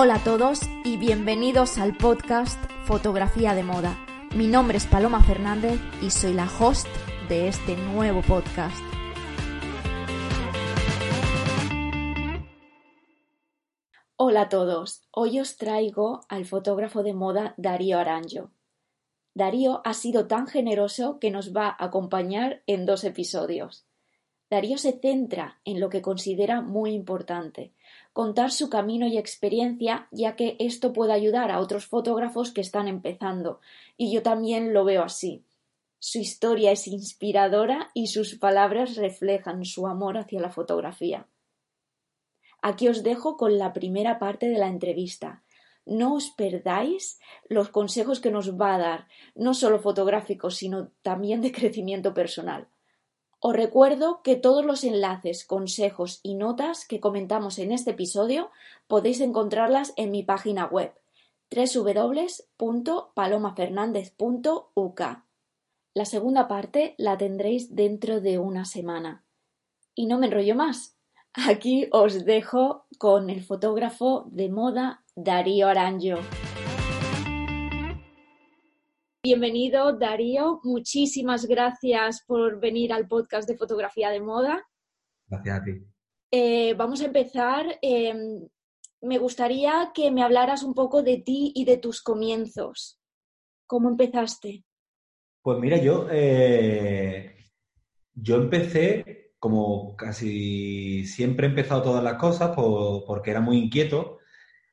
Hola a todos y bienvenidos al podcast Fotografía de Moda. Mi nombre es Paloma Fernández y soy la host de este nuevo podcast. Hola a todos, hoy os traigo al fotógrafo de moda Darío Aranjo. Darío ha sido tan generoso que nos va a acompañar en dos episodios. Darío se centra en lo que considera muy importante, contar su camino y experiencia, ya que esto puede ayudar a otros fotógrafos que están empezando, y yo también lo veo así. Su historia es inspiradora y sus palabras reflejan su amor hacia la fotografía. Aquí os dejo con la primera parte de la entrevista. No os perdáis los consejos que nos va a dar, no solo fotográficos, sino también de crecimiento personal. Os recuerdo que todos los enlaces, consejos y notas que comentamos en este episodio podéis encontrarlas en mi página web www.palomafernandez.uk. La segunda parte la tendréis dentro de una semana. Y no me enrollo más. Aquí os dejo con el fotógrafo de moda Darío Aranjo. Bienvenido, Darío. Muchísimas gracias por venir al podcast de fotografía de moda. Gracias a ti. Eh, vamos a empezar. Em, me gustaría que me hablaras un poco de ti y de tus comienzos. ¿Cómo empezaste? Pues mira, yo, eh, yo empecé, como casi siempre he empezado todas las cosas, porque era muy inquieto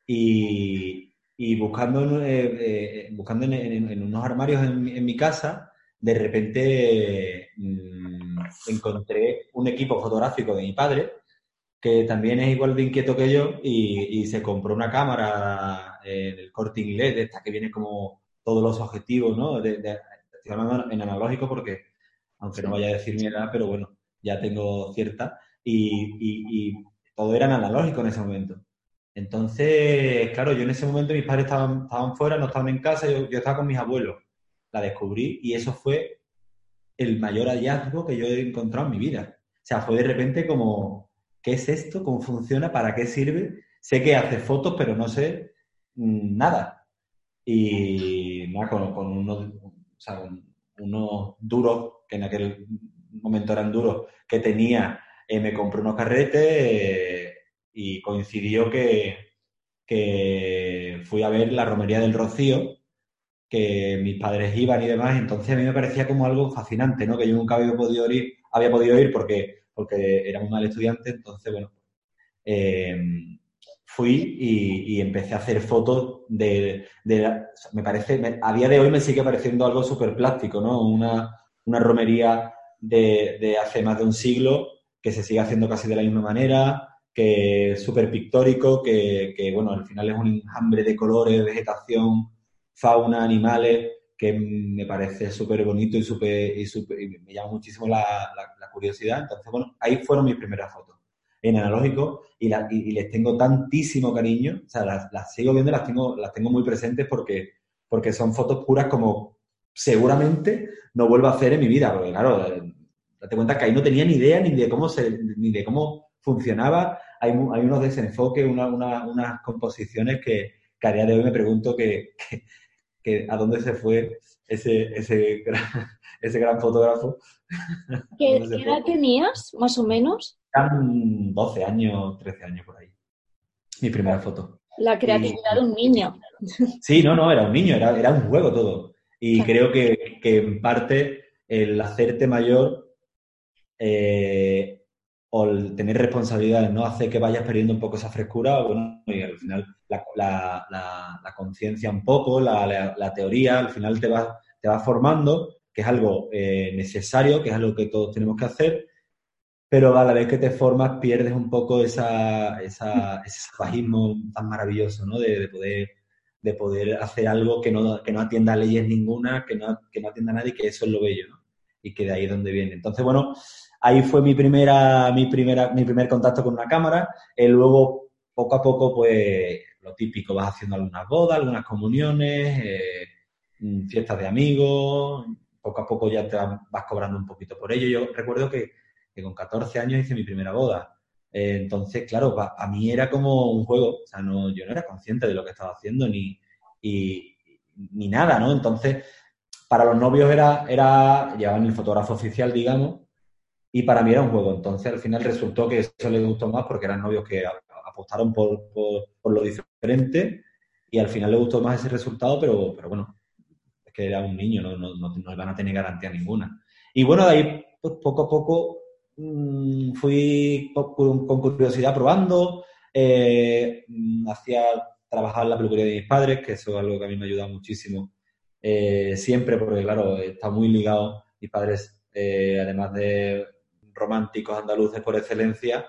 y, y buscando, eh, eh, buscando en, unos armarios en, mi casa, de repente mm, encontré un equipo fotográfico de mi padre, que también es igual de inquieto que yo, y, se compró una cámara eh, del corte inglés, de esta que viene como todos los objetivos, ¿no? De, estoy hablando en analógico porque, aunque no vaya a decir mi edad, pero bueno, ya tengo cierta, y, y todo era en analógico en ese momento. Entonces, claro, yo en ese momento mis padres estaban, estaban fuera, no estaban en casa, yo, estaba con mis abuelos. La descubrí y eso fue el mayor hallazgo que yo he encontrado en mi vida. O sea, fue de repente como, ¿qué es esto? ¿Cómo funciona? ¿Para qué sirve? Sé que hace fotos, pero no sé mm, nada. Y nada, con, unos, unos duros, que en aquel momento eran duros, que tenía, eh, me compré unos carretes. Y coincidió que, que fui a ver la romería del Rocío, que mis padres iban y demás, entonces a mí me parecía como algo fascinante, ¿no? Que yo nunca había podido ir, había podido ir porque, porque era un mal estudiante, entonces, bueno, eh, fui y, empecé a hacer fotos de, me parece, a día de hoy me sigue pareciendo algo súper plástico, ¿no? Una, una romería de, de, hace más de un siglo que se sigue haciendo casi de la misma manera, que es súper pictórico, que, que, bueno, al final es un enjambre de colores, vegetación, fauna, animales, que me parece súper bonito y, super, y, super, y me llama muchísimo la, la, curiosidad. Entonces, bueno, ahí fueron mis primeras fotos en analógico y, la, y, les tengo tantísimo cariño, o sea, las, las, sigo viendo, las tengo, las tengo muy presentes porque, porque son fotos puras como seguramente no vuelvo a hacer en mi vida, porque claro, date cuenta que ahí no tenía ni idea ni de cómo se, ni de cómo funcionaba. Hay, hay unos desenfoques, unas composiciones que, a día de hoy me pregunto que, a dónde se fue ese, ese, gran, ese gran fotógrafo. ¿Qué, edad tenías, más o menos? 12 años, 13 años por ahí. Mi primera foto. La creatividad de un niño. Sí, no, no, era un niño, era, era un juego todo. Y creo que, que, en parte el hacerte mayor eh, o el tener responsabilidades no hace que vayas perdiendo un poco esa frescura, bueno, y al final la, conciencia un poco, la, teoría, al final te va, te va formando, que es algo eh, necesario, que es algo que todos tenemos que hacer, pero a la vez que te formas pierdes un poco esa, esa, ese salvajismo tan maravilloso, ¿no? De, poder, de poder hacer algo que no, que no atienda a leyes ninguna, que no, que no atienda a nadie, que eso es lo bello, ¿no? Y que de ahí es donde viene. Entonces, bueno, ahí fue mi primera, mi primera, mi primer contacto con una cámara. y luego, poco a poco, pues, lo típico, vas haciendo algunas bodas, algunas comuniones, eh, mm, fiestas de amigos, poco a poco ya te vas cobrando un poquito por ello. Yo recuerdo que que con 14 años hice mi primera boda. Eh, entonces, claro, a mí era como un juego, o sea, no, yo no era consciente de lo que estaba haciendo ni, ni nada, ¿no? Entonces, para los novios era, era, llevaban el fotógrafo oficial, digamos, y para mí era un juego. Entonces, al final resultó que eso le gustó más porque eran novios que apostaron por, por, lo diferente y al final le gustó más ese resultado, pero, pero bueno, es que era un niño, no, no, no, no van a tener garantía ninguna. Y bueno, de ahí, pues poco a poco Mm, fui con, curiosidad probando, eh, hacía trabajar la peluquería de mis padres, que eso es algo que a mí me ha ayudado muchísimo eh, siempre, porque claro, está muy ligado, mis padres, eh, además de románticos andaluces por excelencia,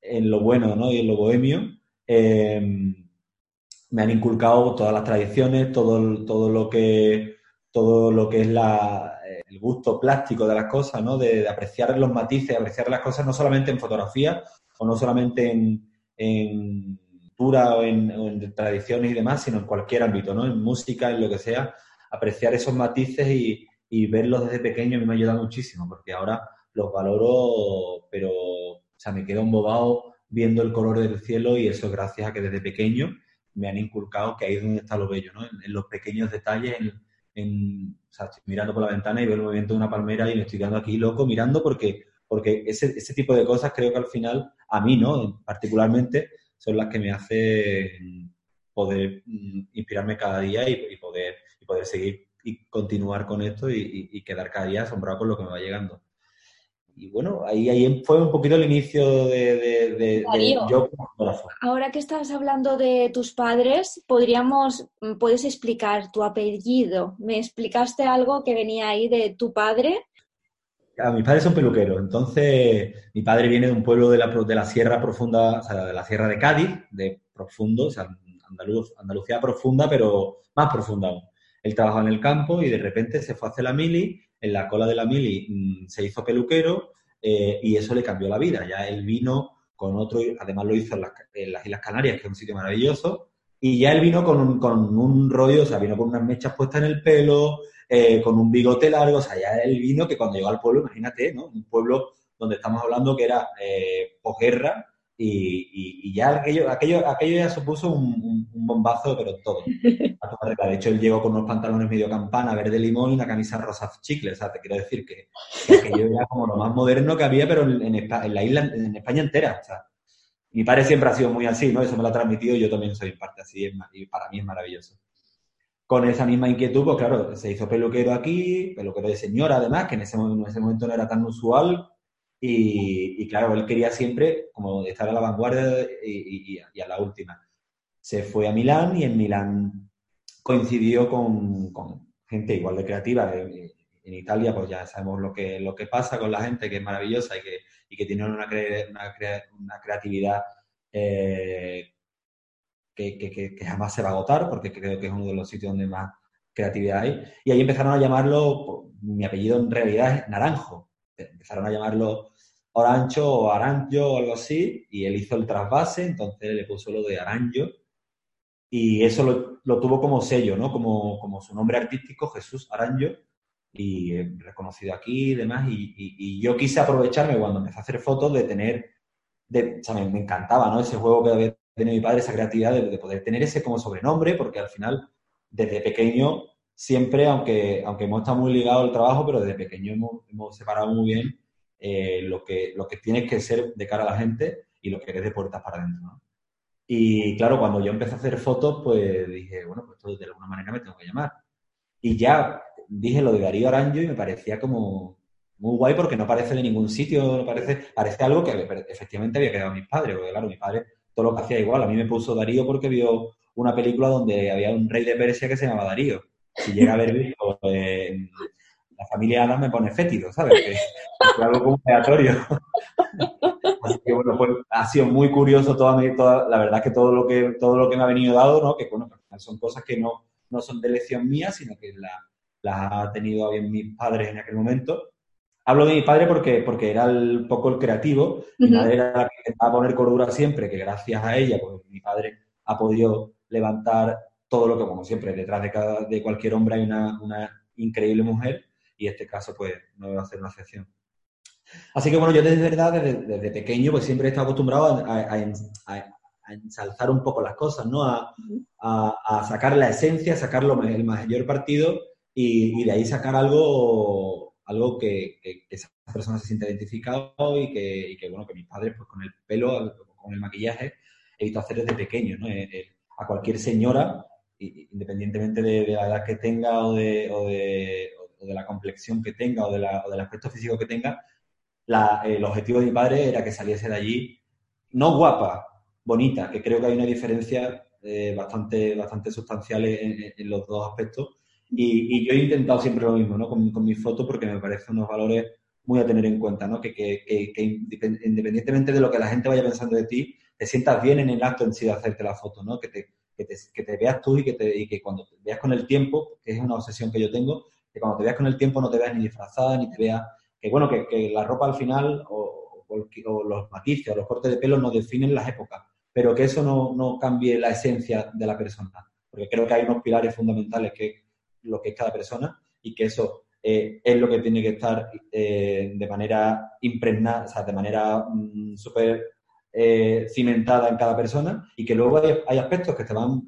en lo bueno ¿no? y en lo bohemio, me han inculcado todas las tradiciones, todo, todo, lo, que, todo lo que es la, el gusto plástico de las cosas, ¿no? De, apreciar los matices, apreciar las cosas no solamente en fotografía o no solamente en, en o en, tradiciones y demás, sino en cualquier ámbito, ¿no? En música, en lo que sea, apreciar esos matices y, verlos desde pequeño a mí me ayuda muchísimo, porque ahora los valoro, pero, o sea, me quedo embobado viendo el color del cielo y eso gracias a que desde pequeño me han inculcado que ahí es donde está lo bello, ¿no? En, los pequeños detalles, en, o sea, estoy mirando por la ventana y veo el movimiento de una palmera y me estoy quedando aquí loco mirando porque, porque ese, ese tipo de cosas creo que al final, a mí, ¿no? Particularmente, son las que me hacen poder mm, inspirarme cada día y, poder, y poder seguir y continuar con esto y, quedar cada día asombrado con lo que me va llegando. Y bueno, ahí, ahí fue un poquito el inicio de, de, yo Ahora que estás hablando de tus padres, podríamos, mm, puedes explicar tu apellido. Me explicaste algo que venía ahí de tu padre. A mis padres son peluqueros, entonces mi padre viene de un pueblo de la, de la Sierra Profunda, o sea, de la Sierra de Cádiz, de profundo, o sea, Andaluz, Andalucía profunda, pero más profunda aún. Él trabajaba en el campo y de repente se fue a hacer la mili en la cola de la mili mm, se hizo peluquero eh, y eso le cambió la vida. Ya él vino con otro, además lo hizo en las, Islas Canarias, que es un sitio maravilloso, y ya él vino con un, con un rollo, o sea, vino con unas mechas puestas en el pelo, eh, con un bigote largo, o sea, ya él vino que cuando llegó al pueblo, imagínate, ¿no? Un pueblo donde estamos hablando que era eh, posguerra, y, ya aquello, aquello, aquello ya supuso un, bombazo, pero todo. De hecho, él llegó con unos pantalones medio campana, verde limón y una camisa rosa chicle. O sea, te quiero decir que, aquello era como lo más moderno que había, pero en, en la isla, en España entera. O sea, mi padre siempre ha sido muy así, ¿no? Eso me lo ha transmitido y yo también soy parte así y para mí es maravilloso. Con esa misma inquietud, pues claro, se hizo peluquero aquí, peluquero de señora además, que en ese, en ese momento no era tan usual, y, claro, él quería siempre como estar a la vanguardia y, a la última. Se fue a Milán y en Milán coincidió con, gente igual de creativa. En Italia, pues ya sabemos lo que, lo que pasa con la gente, que es maravillosa y que, y que tiene una, una, creatividad eh, que, que, jamás se va a agotar, porque creo que es uno de los sitios donde más creatividad hay. Y ahí empezaron a llamarlo, mi apellido en realidad es Naranjo. Empezaron a llamarlo Orancho o Aranjo algo así, y él hizo el trasvase, entonces le puso lo de Aranjo, y eso lo, tuvo como sello, ¿no? Como, como, su nombre artístico, Jesús Aranjo, y reconocido aquí y demás, y, yo quise aprovecharme cuando empecé a hacer fotos de tener, de, o sea, me, encantaba, ¿no? Ese juego que había tenido mi padre, esa creatividad de, poder tener ese como sobrenombre, porque al final, desde pequeño, siempre, aunque, aunque hemos estado muy ligados al trabajo, pero desde pequeño hemos, hemos separado muy bien eh, lo, que, lo que tienes que ser de cara a la gente y lo que eres de puertas para adentro. Y claro, cuando yo empecé a hacer fotos, pues dije, bueno, pues de alguna manera me tengo que llamar. Y ya dije lo de Darío Aranjo y me parecía como muy guay porque no parece de ningún sitio, no parece, parece algo que efectivamente había quedado a mis padres, porque claro, mi padre todo lo que hacía igual. A mí me puso Darío porque vio una película donde había un rey de Persia que se llamaba Darío. Si llega a haber visto eh, la familia Adam me pone fétido, ¿sabes? Que, es algo como aleatorio. Así que bueno, pues ha sido muy curioso toda, mi, toda la verdad que todo lo que todo lo que me ha venido dado, ¿no? Que bueno, son cosas que no, no son de elección mía, sino que las la ha tenido bien mis padres en aquel momento. Hablo de mi padre porque, porque era un poco el creativo, mi madre era la que intentaba poner cordura siempre, que gracias a ella, pues mi padre ha podido levantar todo lo que, como siempre, detrás de, cada, de cualquier hombre hay una, una increíble mujer y este caso pues no va a ser una excepción. Así que bueno, yo desde verdad, desde, pequeño, pues siempre he estado acostumbrado a, ensalzar un poco las cosas, ¿no? A, sacar la esencia, sacar el mayor partido y, de ahí sacar algo, algo que, esa persona se sienta identificado y que, bueno, que mis padres, pues con el pelo, con el maquillaje, he visto hacer desde pequeño, ¿no? A cualquier señora, independientemente de, la edad que tenga o de, o de, o de la complexión que tenga o, de la, o del aspecto físico que tenga, el objetivo de mi padre era que saliese de allí, no guapa, bonita, que creo que hay una diferencia eh, bastante, bastante sustancial en, los dos aspectos. Y, yo he intentado siempre lo mismo, ¿no? Con, con mis fotos, porque me parecen unos valores muy a tener en cuenta, ¿no? Que, que, que, independientemente de lo que la gente vaya pensando de ti, te sientas bien en el acto en sí de hacerte la foto, ¿no? Que te, que te, que te veas tú y que, te, y que cuando te veas con el tiempo, que es una obsesión que yo tengo, que cuando te veas con el tiempo no te veas ni disfrazada, ni te veas que bueno, que, la ropa al final o, los matices o los cortes de pelo no definen las épocas, pero que eso no, cambie la esencia de la persona, porque creo que hay unos pilares fundamentales que es lo que es cada persona y que eso eh, es lo que tiene que estar eh, de manera impregnada, o sea, de manera mm, súper eh, cimentada en cada persona y que luego hay, aspectos que te van,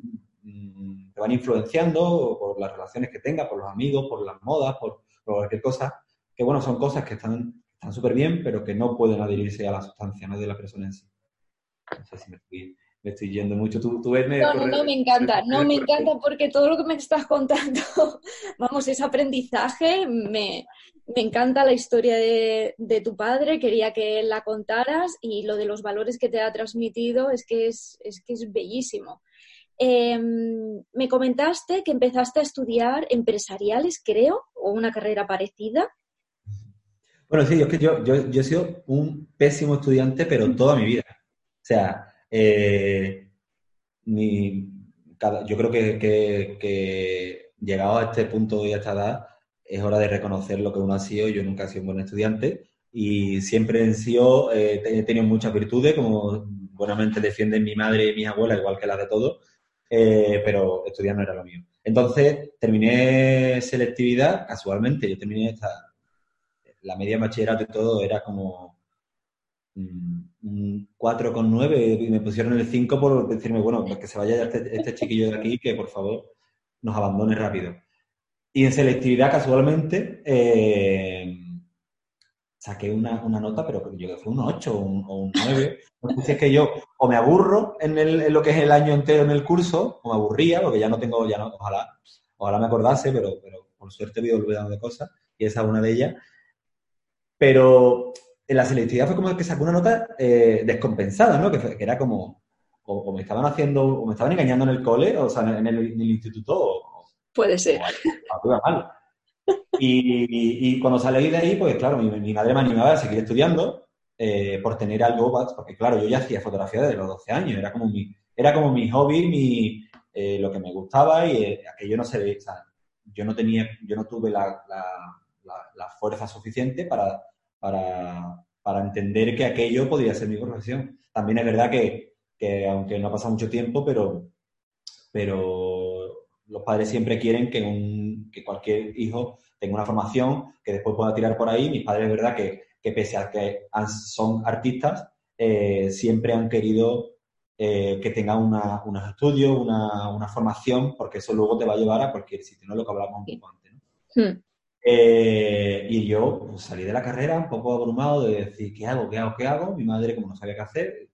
te van influenciando por las relaciones que tengas, por los amigos, por las modas, por, por cualquier cosa, que bueno, son cosas que están súper bien, pero que no pueden adherirse a la sustancia, no de la persona en sí. No sé si me estoy, yendo mucho. ¿Tú, tú ves, no, no, no, me encanta, no, me encanta porque todo lo que me estás contando, vamos, es aprendizaje, me, me encanta la historia de, de, tu padre, quería que la contaras y lo de los valores que te ha transmitido es que es, es, que es bellísimo. Em, me comentaste que empezaste a estudiar empresariales, creo, o una carrera parecida. Bueno, sí, es que yo, yo, he sido un pésimo estudiante, pero toda mi vida. O sea, eh, yo creo que, llegado a este punto y a esta edad, es hora de reconocer lo que uno ha sido. Yo nunca he sido un buen estudiante y siempre he sido, eh, he tenido muchas virtudes, como buenamente defienden mi madre y mis abuelas, igual que las de todos, eh, pero estudiar no era lo mío. Entonces, terminé selectividad casualmente. Yo terminé esta, la media bachillerato y todo era como mm, un 4,9 y me pusieron el 5 por decirme, bueno, pues que se vaya este, este, chiquillo de aquí, que por favor nos abandone rápido. Y en selectividad, casualmente, eh, saqué una, nota, pero yo que fue un 8 o un, 9. es que yo o me aburro en, el, lo que es el año entero en el curso, o me aburría, porque ya no tengo, ya no, ojalá, ojalá me acordase, pero, pero por suerte he olvidado de cosas, y esa es una de ellas. Pero en la selectividad fue como que sacó una nota eh, descompensada, ¿no? Que, era como, o, me estaban haciendo, o me estaban engañando en el cole, o sea, en el, instituto. Puede ser. mal. Y, cuando salí de ahí, pues claro, mi, madre me animaba a seguir estudiando eh, por tener algo, porque claro, yo ya hacía fotografía desde los 12 años, era como mi, era como mi hobby, mi, eh, lo que me gustaba y aquello no se veía, o sea, yo no tenía, yo no tuve la la, fuerza suficiente para, para, entender que aquello podría ser mi profesión. También es verdad que, aunque no ha pasado mucho tiempo, pero, pero los padres siempre quieren que, un, que cualquier hijo tenga una formación que después pueda tirar por ahí. Mis padres es verdad que, pese a que son artistas, eh, siempre han querido eh, que tenga una, unos estudios, una, formación, porque eso luego te va a llevar a cualquier sitio, ¿no? Lo que hablábamos un poco antes. Hmm. Eh, y yo pues, salí de la carrera un poco abrumado de decir, ¿qué hago? ¿Qué hago? ¿Qué hago? Mi madre, como no sabía qué hacer,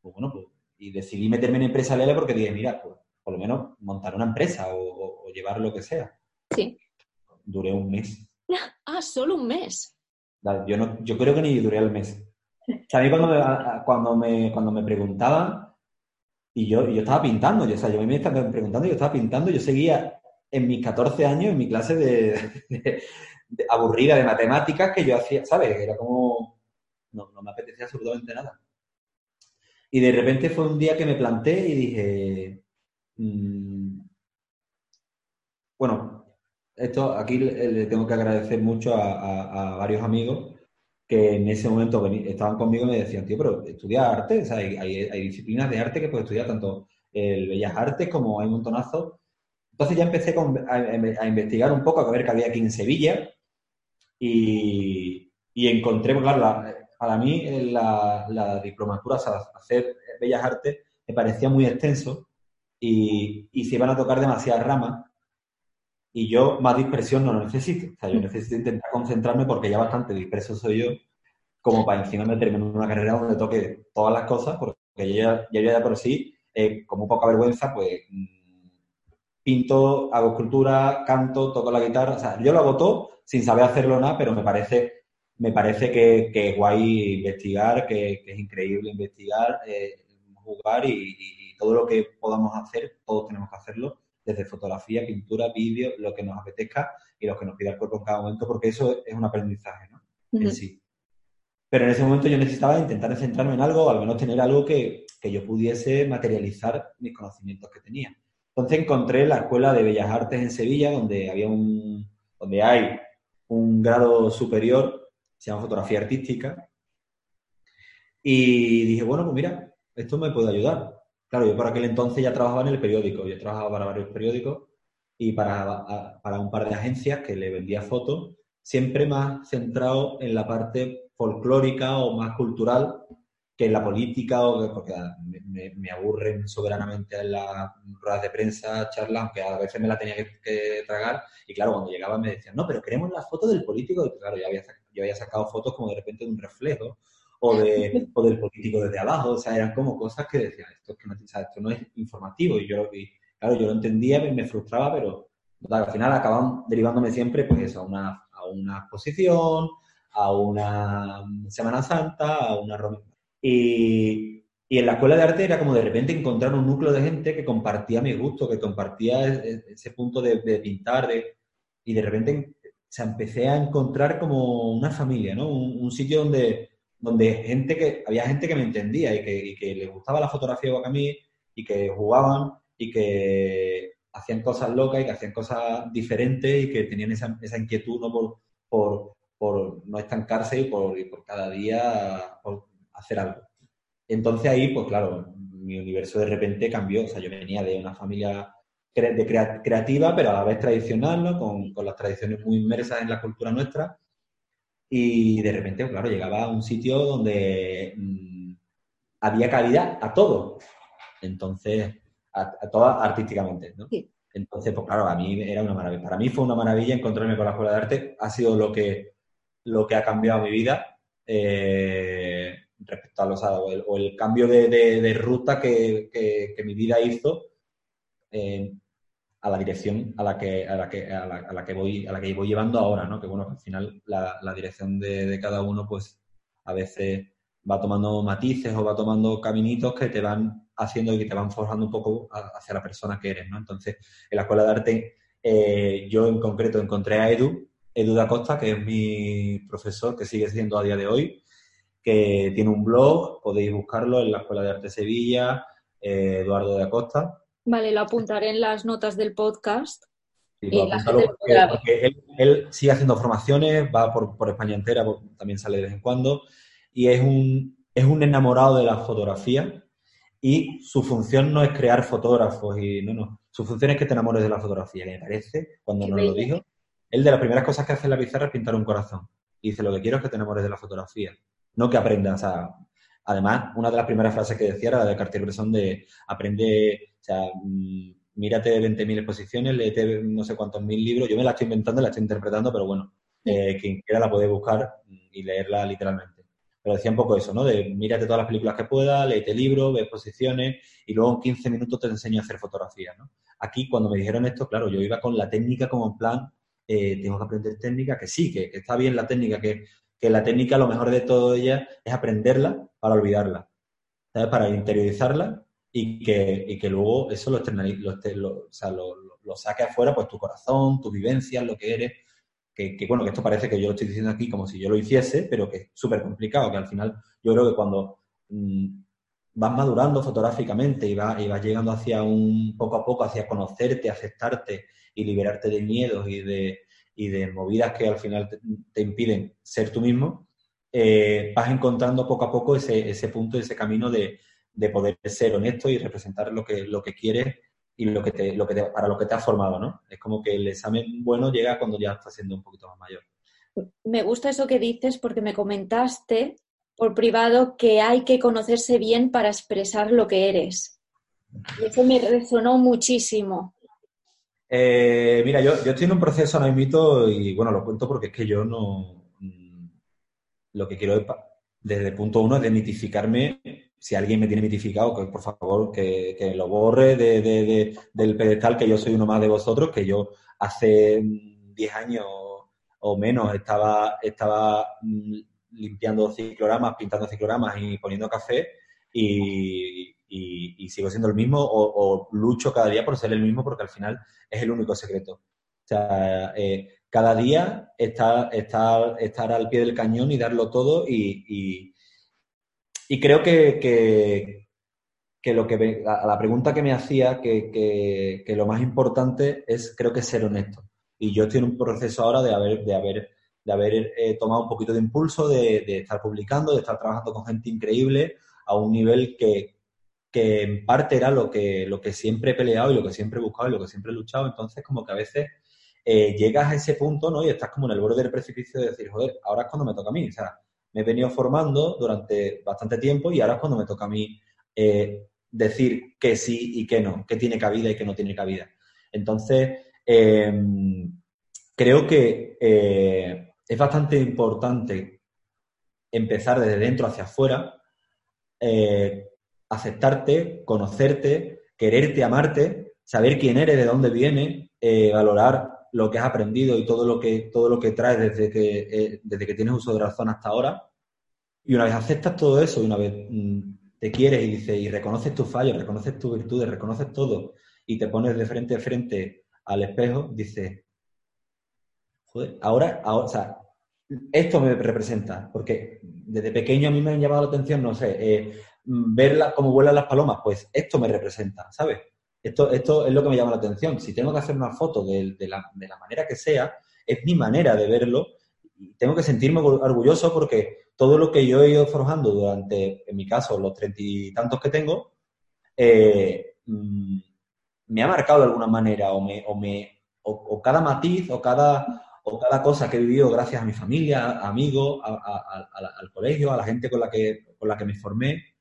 pues bueno, pues, y decidí meterme en empresa Lele porque dije, mira, pues por lo menos montar una empresa o, llevar lo que sea. Sí. Duré un mes. Ah, solo un mes. Yo, no, yo creo que ni duré el mes. O sea, a mí cuando me, cuando me, cuando me preguntaban, y yo, yo estaba pintando, yo, o sea, yo me estaba preguntando, yo estaba pintando, yo seguía en mis 14 años, en mi clase de, aburrida de matemáticas que yo hacía, ¿sabes? Era como, no, no me apetecía absolutamente nada. Y de repente fue un día que me planté y dije, mm, bueno, esto aquí le, tengo que agradecer mucho a, varios amigos que en ese momento estaban conmigo y me decían, tío, pero estudia arte, o hay, disciplinas de arte que puedes estudiar tanto el Bellas Artes como hay un montonazo. Entonces ya empecé a, investigar un poco, a ver qué había aquí en Sevilla y, encontré, pues, claro, para mí la, la diplomatura, hacer Bellas Artes, me parecía muy extenso y, y se iban a tocar demasiadas ramas y yo más dispersión no lo necesito. O sea, yo necesito intentar concentrarme porque ya bastante disperso soy yo como para encima meterme en una carrera donde toque todas las cosas, porque yo ya, ya, por sí, eh, como poca vergüenza, pues mm, pinto, hago escultura, canto, toco la guitarra. O sea, yo lo hago todo sin saber hacerlo nada, pero me parece me parece que, es guay investigar, que, es increíble investigar, eh, jugar y, todo lo que podamos hacer, todos tenemos que hacerlo, desde fotografía, pintura, vídeo, lo que nos apetezca y lo que nos pida el cuerpo en cada momento, porque eso es un aprendizaje, ¿no? En sí. Pero en ese momento yo necesitaba intentar centrarme en algo, o al menos tener algo que, que yo pudiese materializar mis conocimientos que tenía. Entonces encontré la Escuela de Bellas Artes en Sevilla, donde había un, donde hay un grado superior se llama fotografía artística. Y dije, bueno, pues mira, esto me puede ayudar. Claro, yo por aquel entonces ya trabajaba en el periódico, yo trabajaba para varios periódicos y para, para un par de agencias que le vendía fotos, siempre más centrado en la parte folclórica o más cultural que en la política, o porque me, aburren soberanamente en las ruedas de prensa, charlas, aunque a veces me la tenía que, tragar. Y claro, cuando llegaba me decían, no, pero queremos la foto del político. Y claro, yo había sacado fotos como de repente de un reflejo o, de, o del político desde abajo, o sea, eran como cosas que decía, esto, es que no, esto no es informativo, y yo, y, claro, yo lo entendía, me frustraba, pero al final acaban derivándome siempre, pues eso, a una, a una exposición, a una Semana Santa, a una y, y en la escuela de arte era como de repente encontrar un núcleo de gente que compartía mi gusto, que compartía ese punto de, de pintar, de, y de repente se empecé a encontrar como una familia, ¿no? Un, sitio donde, donde gente que, había gente que me entendía y que, y le gustaba la fotografía igual que a mí y que jugaban y que hacían cosas locas y que hacían cosas diferentes y que tenían esa, esa inquietud ¿no? por, por, por, no estancarse y por, por cada día hacer algo. Entonces ahí, pues claro, mi universo de repente cambió. O sea, yo venía de una familia de creativa, pero a la vez tradicional, ¿no? Con, con, las tradiciones muy inmersas en la cultura nuestra. Y de repente, claro, llegaba a un sitio donde mm, había calidad a todo. Entonces, a, todo artísticamente, ¿no? Entonces, pues claro, a mí era una maravilla. Para mí fue una maravilla encontrarme con la Escuela de Arte. Ha sido lo que, lo que ha cambiado mi vida eh, respecto a los o el, cambio de, de, ruta que, que, mi vida hizo eh, a la dirección a la que, a la que, a la, que voy, a la que voy llevando ahora, ¿no? Que bueno, al final la, dirección de, de, cada uno, pues a veces va tomando matices o va tomando caminitos que te van haciendo y que te van forjando un poco hacia la persona que eres, ¿no? Entonces, en la escuela de arte, eh, yo en concreto encontré a Edu, Edu da Costa, que es mi profesor, que sigue siendo a día de hoy, que tiene un blog, podéis buscarlo en la Escuela de Arte Sevilla, eh, Eduardo de Acosta, Vale, lo apuntaré en las notas del podcast. porque, él, sigue haciendo formaciones, va por, España entera, también sale de vez en cuando, y es un, es un enamorado de la fotografía y su función no es crear fotógrafos y no, no, su función es que te enamores de la fotografía, me parece, cuando nos lo dijo, él de las primeras cosas que hace en la pizarra es pintar un corazón. Y dice, lo que quiero es que te enamores de la fotografía, no que aprendas a... Además, una de las primeras frases que decía era la de Cartier-Bresson de aprende o sea, mm, mírate 20.000 exposiciones, léete no sé cuántos mil libros. Yo me la estoy inventando, la estoy interpretando, pero bueno, eh, quien quiera la puede buscar y leerla literalmente. Pero decía un poco eso, ¿no? De mírate todas las películas que puedas, léete libros, ve exposiciones y luego en 15 minutos te enseño a hacer fotografía, ¿no? Aquí, cuando me dijeron esto, claro, yo iba con la técnica como en plan, eh, tengo que aprender técnica, que sí, que, está bien la técnica, que, que, la técnica, lo mejor de todo ella es aprenderla para olvidarla, ¿sabes? Para interiorizarla y que, y que luego eso lo, lo, lo, o sea, lo, lo, saque afuera, pues tu corazón, tu vivencia, lo que eres. Que, que, bueno, que esto parece que yo lo estoy diciendo aquí como si yo lo hiciese, pero que es súper complicado, que al final yo creo que cuando mmm, vas madurando fotográficamente y vas, y vas llegando hacia un poco a poco, hacia conocerte, aceptarte y liberarte de miedos y de, y de movidas que al final te, impiden ser tú mismo, eh, vas encontrando poco a poco ese, ese punto, ese camino de, de, poder ser honesto y representar lo que, lo que quieres y lo que te, lo que te, para lo que te has formado, ¿no? Es como que el examen bueno llega cuando ya estás siendo un poquito más mayor. Me gusta eso que dices porque me comentaste por privado que hay que conocerse bien para expresar lo que eres. Y eso me resonó muchísimo. Eh, mira, yo, yo estoy en un proceso ahora mismo y bueno, lo cuento porque es que yo no. Mm, lo que quiero desde el punto uno es demitificarme. Si alguien me tiene mitificado, que por favor que, que lo borre de, de, del pedestal, que yo soy uno más de vosotros, que yo hace 10 años o menos estaba, estaba mm, limpiando cicloramas, pintando cicloramas y poniendo café y, sigo siendo el mismo o, lucho cada día por ser el mismo porque al final es el único secreto. O sea, eh, cada día estar, estar, estar al pie del cañón y darlo todo y creo que, que, lo que a la pregunta que me hacía, que, que, lo más importante es creo que ser honesto. Y yo estoy en un proceso ahora de haber, de haber de haber eh, tomado un poquito de impulso, de, estar publicando, de estar trabajando con gente increíble a un nivel que, en parte era lo que, lo que siempre he peleado y lo que siempre he buscado y lo que siempre he luchado. Entonces, como que a veces eh, llegas a ese punto, ¿no? Y estás como en el borde del precipicio de decir, joder, ahora es cuando me toca a mí. O sea, me he venido formando durante bastante tiempo y ahora es cuando me toca a mí eh, decir que sí y que no, que tiene cabida y que no tiene cabida. Entonces, creo que es bastante importante empezar desde dentro hacia afuera, eh, aceptarte, conocerte, quererte, amarte, saber quién eres, de dónde vienes, eh, valorar lo que has aprendido y todo lo que, todo lo que traes desde que, eh, desde que tienes uso de razón hasta ahora. Y una vez aceptas todo eso y una vez mm, te quieres y dices y reconoces tus fallos, reconoces tus virtudes, reconoces todo y te pones de frente a frente al espejo, dices, joder, ahora, ahora o sea, esto me representa, porque desde pequeño a mí me han llamado la atención, no sé, eh, ver cómo vuelan las palomas, pues esto me representa, ¿sabes? Esto, esto es lo que me llama la atención. Si tengo que hacer una foto de, la, manera que sea, es mi manera de verlo tengo que sentirme orgulloso porque todo lo que yo he ido forjando durante, en mi caso, los treinta y tantos que tengo, eh, mm, me ha marcado de alguna manera o, me, o, me, o cada matiz o cada o cada cosa que he vivido gracias a mi familia, amigos, al colegio, a la gente con la, que, con la que me formé,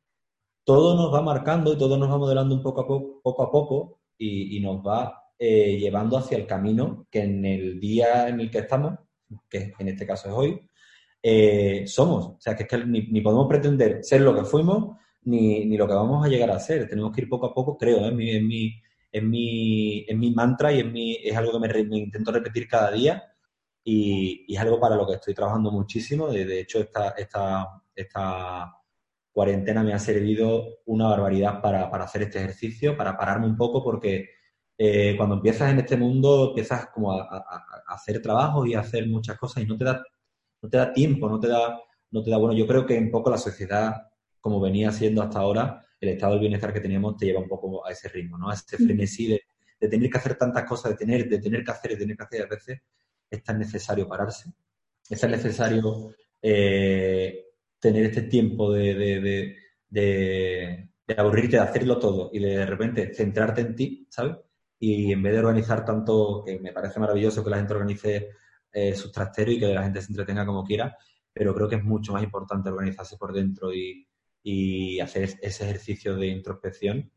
todo nos va marcando y todo nos va modelando un poco a poco, a poco y, nos va eh, llevando hacia el camino que en el día en el que estamos, que en este caso es hoy, eh, somos. O sea, que es que ni, podemos pretender ser lo que fuimos ni, ni, lo que vamos a llegar a ser. Tenemos que ir poco a poco, creo, en mi, en mi, en mi, en mi mantra y en mi, es algo que me intento repetir cada día y, es algo para lo que estoy trabajando muchísimo. De, hecho, esta, esta, esta cuarentena me ha servido una barbaridad para, hacer este ejercicio, para pararme un poco, porque eh, cuando empiezas en este mundo empiezas como a, hacer trabajos y a hacer muchas cosas y no te da, no te da tiempo, no te da, no te da, bueno, yo creo que un poco la sociedad, como venía siendo hasta ahora, el estado del bienestar que teníamos te lleva un poco a ese ritmo, ¿no? A ese frenesí de, de tener que hacer tantas cosas, de tener, de tener que hacer, de tener que hacer, a veces es tan necesario pararse, es tan necesario eh, tener este tiempo de, de, aburrirte, de hacerlo todo y de repente centrarte en ti, ¿sabes? Y en vez de organizar tanto, que me parece maravilloso que la gente organice eh, sus trasteros y que la gente se entretenga como quiera, pero creo que es mucho más importante organizarse por dentro y, hacer ese ejercicio de introspección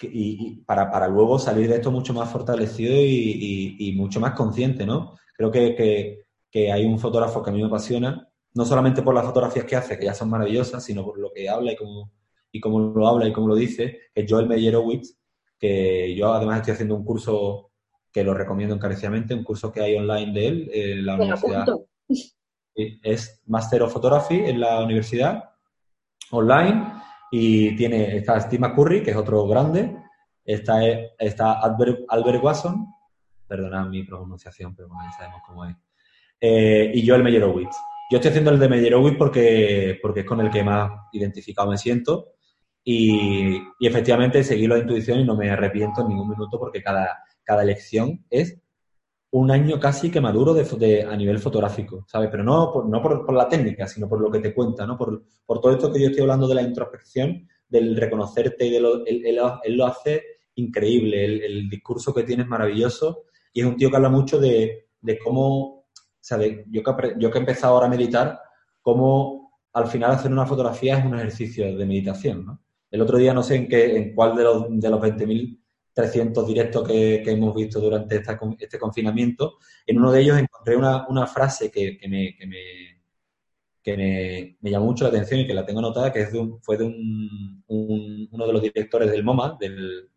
y, para, para, luego salir de esto mucho más fortalecido y, y, mucho más consciente, ¿no? Creo que, hay un fotógrafo que a mí me apasiona, no solamente por las fotografías que hace, que ya son maravillosas, sino por lo que habla y cómo, y cómo lo habla y cómo lo dice, que es Joel Meyerowitz, que yo además estoy haciendo un curso que lo recomiendo encarecidamente, un curso que hay online de él en la universidad. Es Master of Photography en la universidad, online, Y tiene, está Steve McCurry, que es otro grande, está, está Albert, Albert Watson, perdonad mi pronunciación, pero bueno, ya sabemos cómo es, eh, y Joel Meyerowitz. Yo estoy haciendo el de Meyerowitz porque, porque es con el que más identificado me siento y, y efectivamente seguí la intuición y no me arrepiento en ningún minuto porque cada, cada elección es un año casi que maduro de, a nivel fotográfico, ¿sabes? Pero no, por, no por, la técnica, sino por lo que te cuenta, ¿no? Por, todo esto que yo estoy hablando de la introspección, del reconocerte y de lo, él, lo hace increíble, el, discurso que tiene es maravilloso y es un tío que habla mucho de, cómo, Yo que, yo que he empezado ahora a meditar, cómo al final hacer una fotografía es un ejercicio de meditación, ¿no? El otro día no sé en qué, en cuál de los, de los 20.000 300 directos que, hemos visto durante este confinamiento. En uno de ellos encontré una, frase que, me, me, llamó mucho la atención y que la tengo anotada, que es fue de uno de los directores del MoMA, del,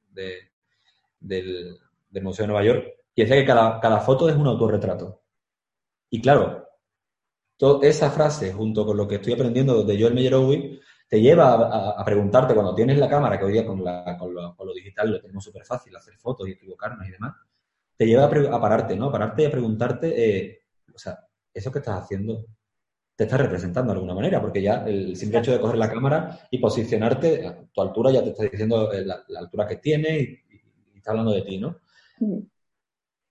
del, Museo de Nueva York, y decía que cada, foto es un autorretrato. Y claro, toda esa frase, junto con lo que estoy aprendiendo de Joel Meyerowitz, te lleva a, preguntarte cuando tienes la cámara, que hoy día con, lo, digital lo tenemos súper fácil, hacer fotos y equivocarnos y demás, te lleva a, pararte, ¿no? A pararte y a preguntarte, eh, o sea, eso que estás haciendo te está representando de alguna manera, porque ya el simple hecho de coger la cámara y posicionarte, a tu altura ya te está diciendo eh, la, altura que tiene y, está hablando de ti, ¿no?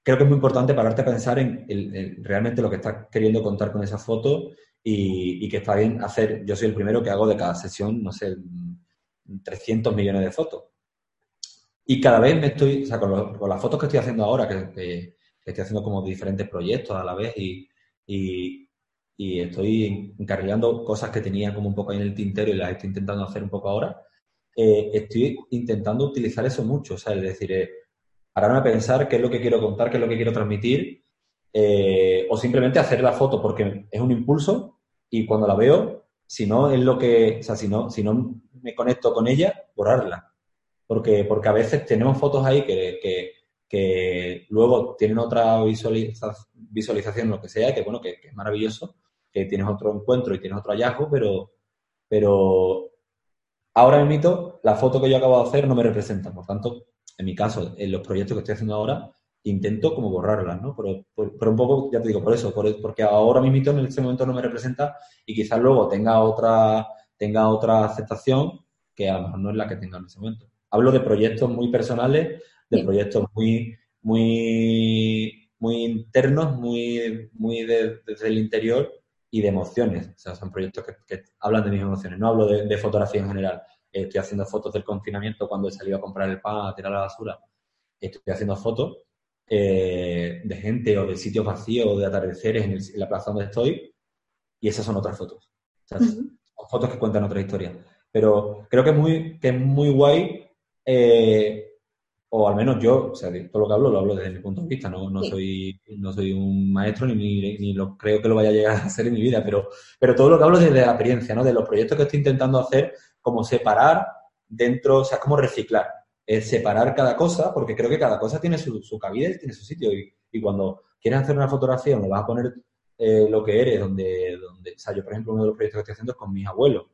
Mm. Creo que es muy importante pararte a pensar en, en realmente lo que estás queriendo contar con esa foto y, que está bien hacer, yo soy el primero que hago de cada sesión, no sé, 300 millones de fotos. Y cada vez me estoy, o sea, con, las fotos que estoy haciendo ahora, que, estoy haciendo como diferentes proyectos a la vez y, y, estoy encarrilando cosas que tenía como un poco ahí en el tintero y las estoy intentando hacer un poco ahora, eh, estoy intentando utilizar eso mucho, o sea, es decir, eh, pararme a pensar qué es lo que quiero contar, qué es lo que quiero transmitir, eh, o simplemente hacer la foto porque es un impulso y cuando la veo, si no es lo que, o sea, si no, si no me conecto con ella, borrarla. Porque, porque a veces tenemos fotos ahí que, que, luego tienen otra visualización, lo que sea, que bueno, que, es maravilloso, que tienes otro encuentro y tienes otro hallazgo, pero, pero ahora mismo la foto que yo acabo de hacer no me representa. Por tanto, en mi caso, en los proyectos que estoy haciendo ahora, intento como borrarlas, ¿no? Pero, un poco, ya te digo, por eso, porque ahora mismo en este momento no me representa y quizás luego tenga otra, tenga otra aceptación que a lo mejor no es la que tenga en ese momento. Hablo de proyectos muy personales, de proyectos muy, muy, muy internos, muy, muy desde el interior y de emociones. O sea, son proyectos que, hablan de mis emociones. No hablo de, fotografía en general. Estoy haciendo fotos del confinamiento cuando he salido a comprar el pan, a tirar la basura. Estoy haciendo fotos eh, de gente o de sitios vacíos o de atardeceres en, la plaza donde estoy y esas son otras fotos. Son fotos que cuentan otra historia. Pero creo que es muy, que es muy guay, eh, o al menos yo, o sea, todo lo que hablo lo hablo desde mi punto de vista, no, no, soy, no soy un maestro ni, ni, lo, creo que lo vaya a llegar a hacer en mi vida, pero, pero todo lo que hablo desde la experiencia, ¿no? de los proyectos que estoy intentando hacer, como separar dentro, o sea, como reciclar separar cada cosa, porque creo que cada cosa tiene su, su cabida y tiene su sitio. Y, cuando quieres hacer una fotografía donde vas a poner eh, lo que eres, donde, donde, o sea, yo por ejemplo uno de los proyectos que estoy haciendo es con mis abuelos.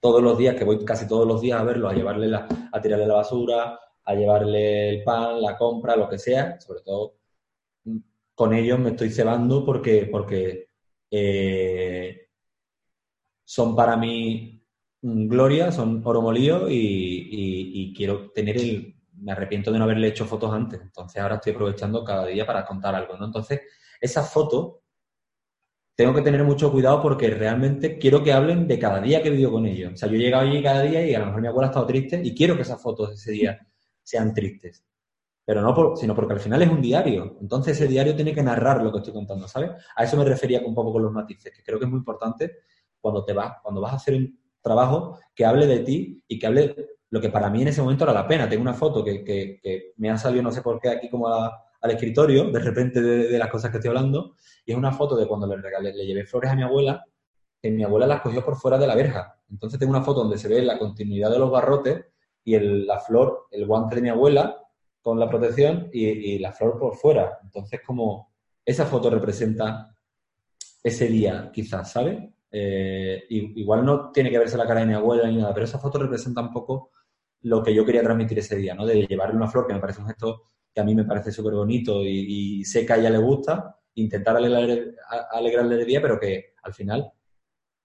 Todos los días, que voy casi todos los días a verlos, a llevarle la, a tirarle la basura, a llevarle el pan, la compra, lo que sea, sobre todo mm, con ellos me estoy cebando porque, porque eh, son para mí gloria, son oro molido y, quiero tener el... Me arrepiento de no haberle hecho fotos antes, entonces ahora estoy aprovechando cada día para contar algo, ¿no? Entonces, esas fotos tengo que tener mucho cuidado porque realmente quiero que hablen de cada día que he vivido con ellos. O sea, yo he llegado allí cada día y a lo mejor mi abuela ha estado triste y quiero que esas fotos de ese día sean tristes. Pero no por, sino porque al final es un diario. Entonces ese diario tiene que narrar lo que estoy contando, ¿sabes? A eso me refería un poco con los matices, que creo que es muy importante cuando te vas, cuando vas a hacer trabajo que hable de ti y que hable lo que para mí en ese momento era la pena. Tengo una foto que, me ha salido, no sé por qué, aquí como al escritorio, de repente de, las cosas que estoy hablando, y es una foto de cuando le, regalé, le llevé flores a mi abuela, que mi abuela las cogió por fuera de la verja. Entonces tengo una foto donde se ve la continuidad de los barrotes y la flor, el guante de mi abuela con la protección y, y la flor por fuera. Entonces como esa foto representa ese día, quizás, ¿sabes? Eh, igual no tiene que verse la cara de mi abuela ni nada, pero esa foto representa un poco lo que yo quería transmitir ese día, ¿no? De llevarle una flor, que me parece un gesto que a mí me parece súper bonito y, sé que a ella le gusta, intentar alegrarle el día, pero que al final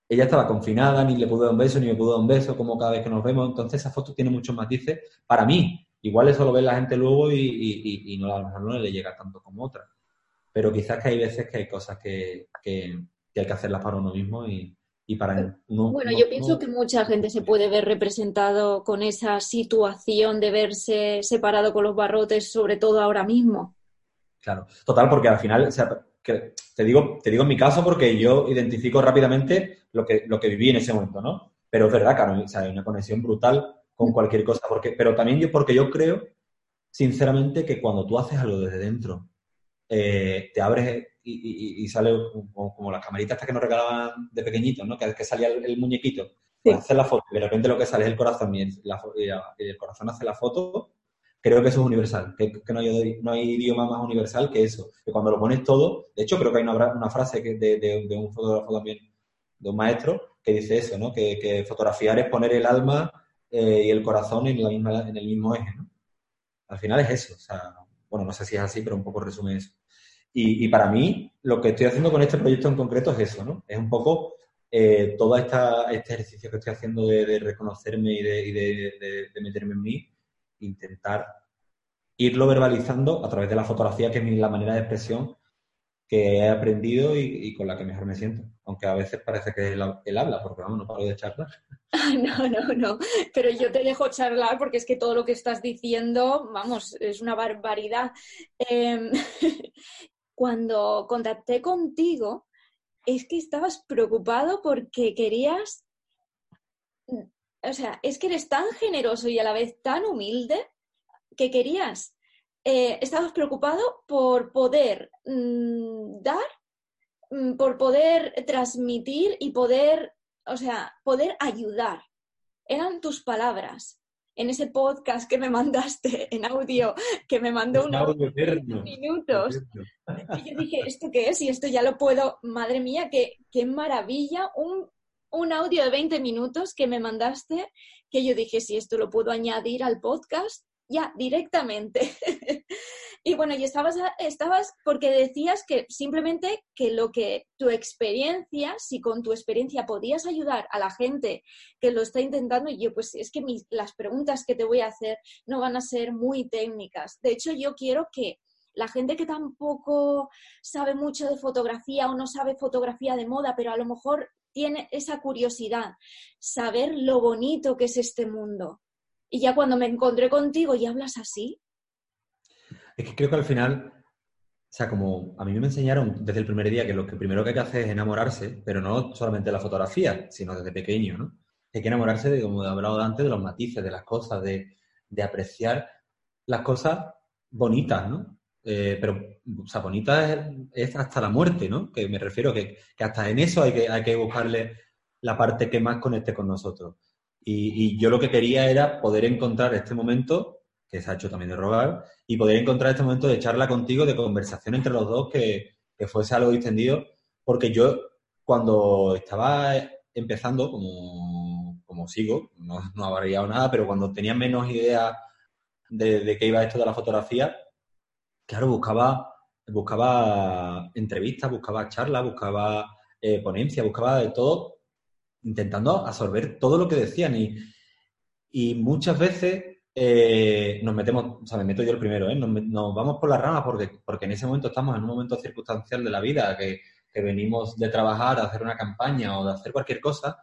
ella estaba confinada, ni le pudo dar un beso, ni me pudo dar un beso, como cada vez que nos vemos. Entonces esa foto tiene muchos matices para mí. Igual eso lo ve la gente luego y, no, a lo mejor no le llega tanto como otra. Pero quizás que hay veces que hay cosas que, hay que hacerlas para uno mismo y, para uno. Bueno, yo pienso que mucha gente se puede ver representado con esa situación de verse separado con los barrotes, sobre todo ahora mismo. Claro, total, porque al final, o sea, que te digo, te digo en mi caso porque yo identifico rápidamente lo que, lo que viví en ese momento, ¿no? Pero es verdad, claro, o sea, hay una conexión brutal con cualquier cosa, porque, pero también yo, porque yo creo, sinceramente, que cuando tú haces algo desde dentro, eh, te abres y, sale como, las camaritas que nos regalaban de pequeñitos, ¿no? Que, que salía el, muñequito, pues hacer la foto, y de repente lo que sale es el corazón y el, corazón hace la foto, creo que eso es universal, que, no, hay, no, hay, idioma más universal que eso, que cuando lo pones todo, de hecho creo que hay una, una frase que de, de, un fotógrafo también, de un maestro, que dice eso, ¿no? Que, que fotografiar es poner el alma eh, y el corazón en, la misma, en el mismo eje, ¿no? Al final es eso, o sea, bueno, no sé si es así, pero un poco resume eso. Y, para mí, lo que estoy haciendo con este proyecto en concreto es eso, ¿no? Es un poco eh, todo esta, este ejercicio que estoy haciendo de, reconocerme y, de, de, meterme en mí, intentar irlo verbalizando a través de la fotografía, que es la manera de expresión que he aprendido y, con la que mejor me siento. Aunque a veces parece que él, habla, porque vamos, no paro de charlar. No, no, no. Pero yo te dejo charlar porque es que todo lo que estás diciendo, vamos, es una barbaridad. Em, cuando contacté contigo, es que estabas preocupado porque querías. O sea, es que eres tan generoso y a la vez tan humilde que querías eh, estabas preocupado por poder mm, dar, mm, por poder transmitir y poder, o sea, poder ayudar. Eran tus palabras. En ese podcast que me mandaste en audio, que me mandó unos minutos. Y yo dije, ¿esto qué es? Y esto ya lo puedo, madre mía, qué, qué maravilla, un, un audio de 20 minutos que me mandaste, que yo dije, si esto lo puedo añadir al podcast, ya, directamente. y bueno, y estabas, estabas porque decías que simplemente que lo que tu experiencia, si con tu experiencia podías ayudar a la gente que lo está intentando, y yo pues es que las preguntas que te voy a hacer no van a ser muy técnicas. De hecho, yo quiero que la gente que tampoco sabe mucho de fotografía o no sabe fotografía de moda, pero a lo mejor tiene esa curiosidad, saber lo bonito que es este mundo, y ya cuando me encontré contigo y hablas así. Es que creo que al final, o sea, como a mí me enseñaron desde el primer día que lo que primero que hay que hacer es enamorarse, pero no solamente de la fotografía, sino desde pequeño, ¿no? Hay que enamorarse de, como he hablado antes, de los matices, de las cosas, de, apreciar las cosas bonitas, ¿no? Eh, pero, o sea, bonitas es, hasta la muerte, ¿no? Que me refiero que, que hasta en eso hay que, hay que buscarle la parte que más conecte con nosotros. Y, yo lo que quería era poder encontrar este momento, que se ha hecho también de rogar, y poder encontrar este momento de charla contigo, de conversación entre los dos, que, fuese algo distendido, porque yo cuando estaba empezando, como, como sigo, no, no, ha variado nada, pero cuando tenía menos idea de, qué iba esto de la fotografía, claro, buscaba, buscaba entrevistas, buscaba charlas, buscaba eh, ponencias, buscaba de todo intentando absorber todo lo que decían y, y muchas veces eh, nos metemos, o sea, me meto yo el primero, ¿eh? nos, vamos por las ramas porque, porque en ese momento estamos en un momento circunstancial de la vida que, venimos de trabajar, de hacer una campaña o de hacer cualquier cosa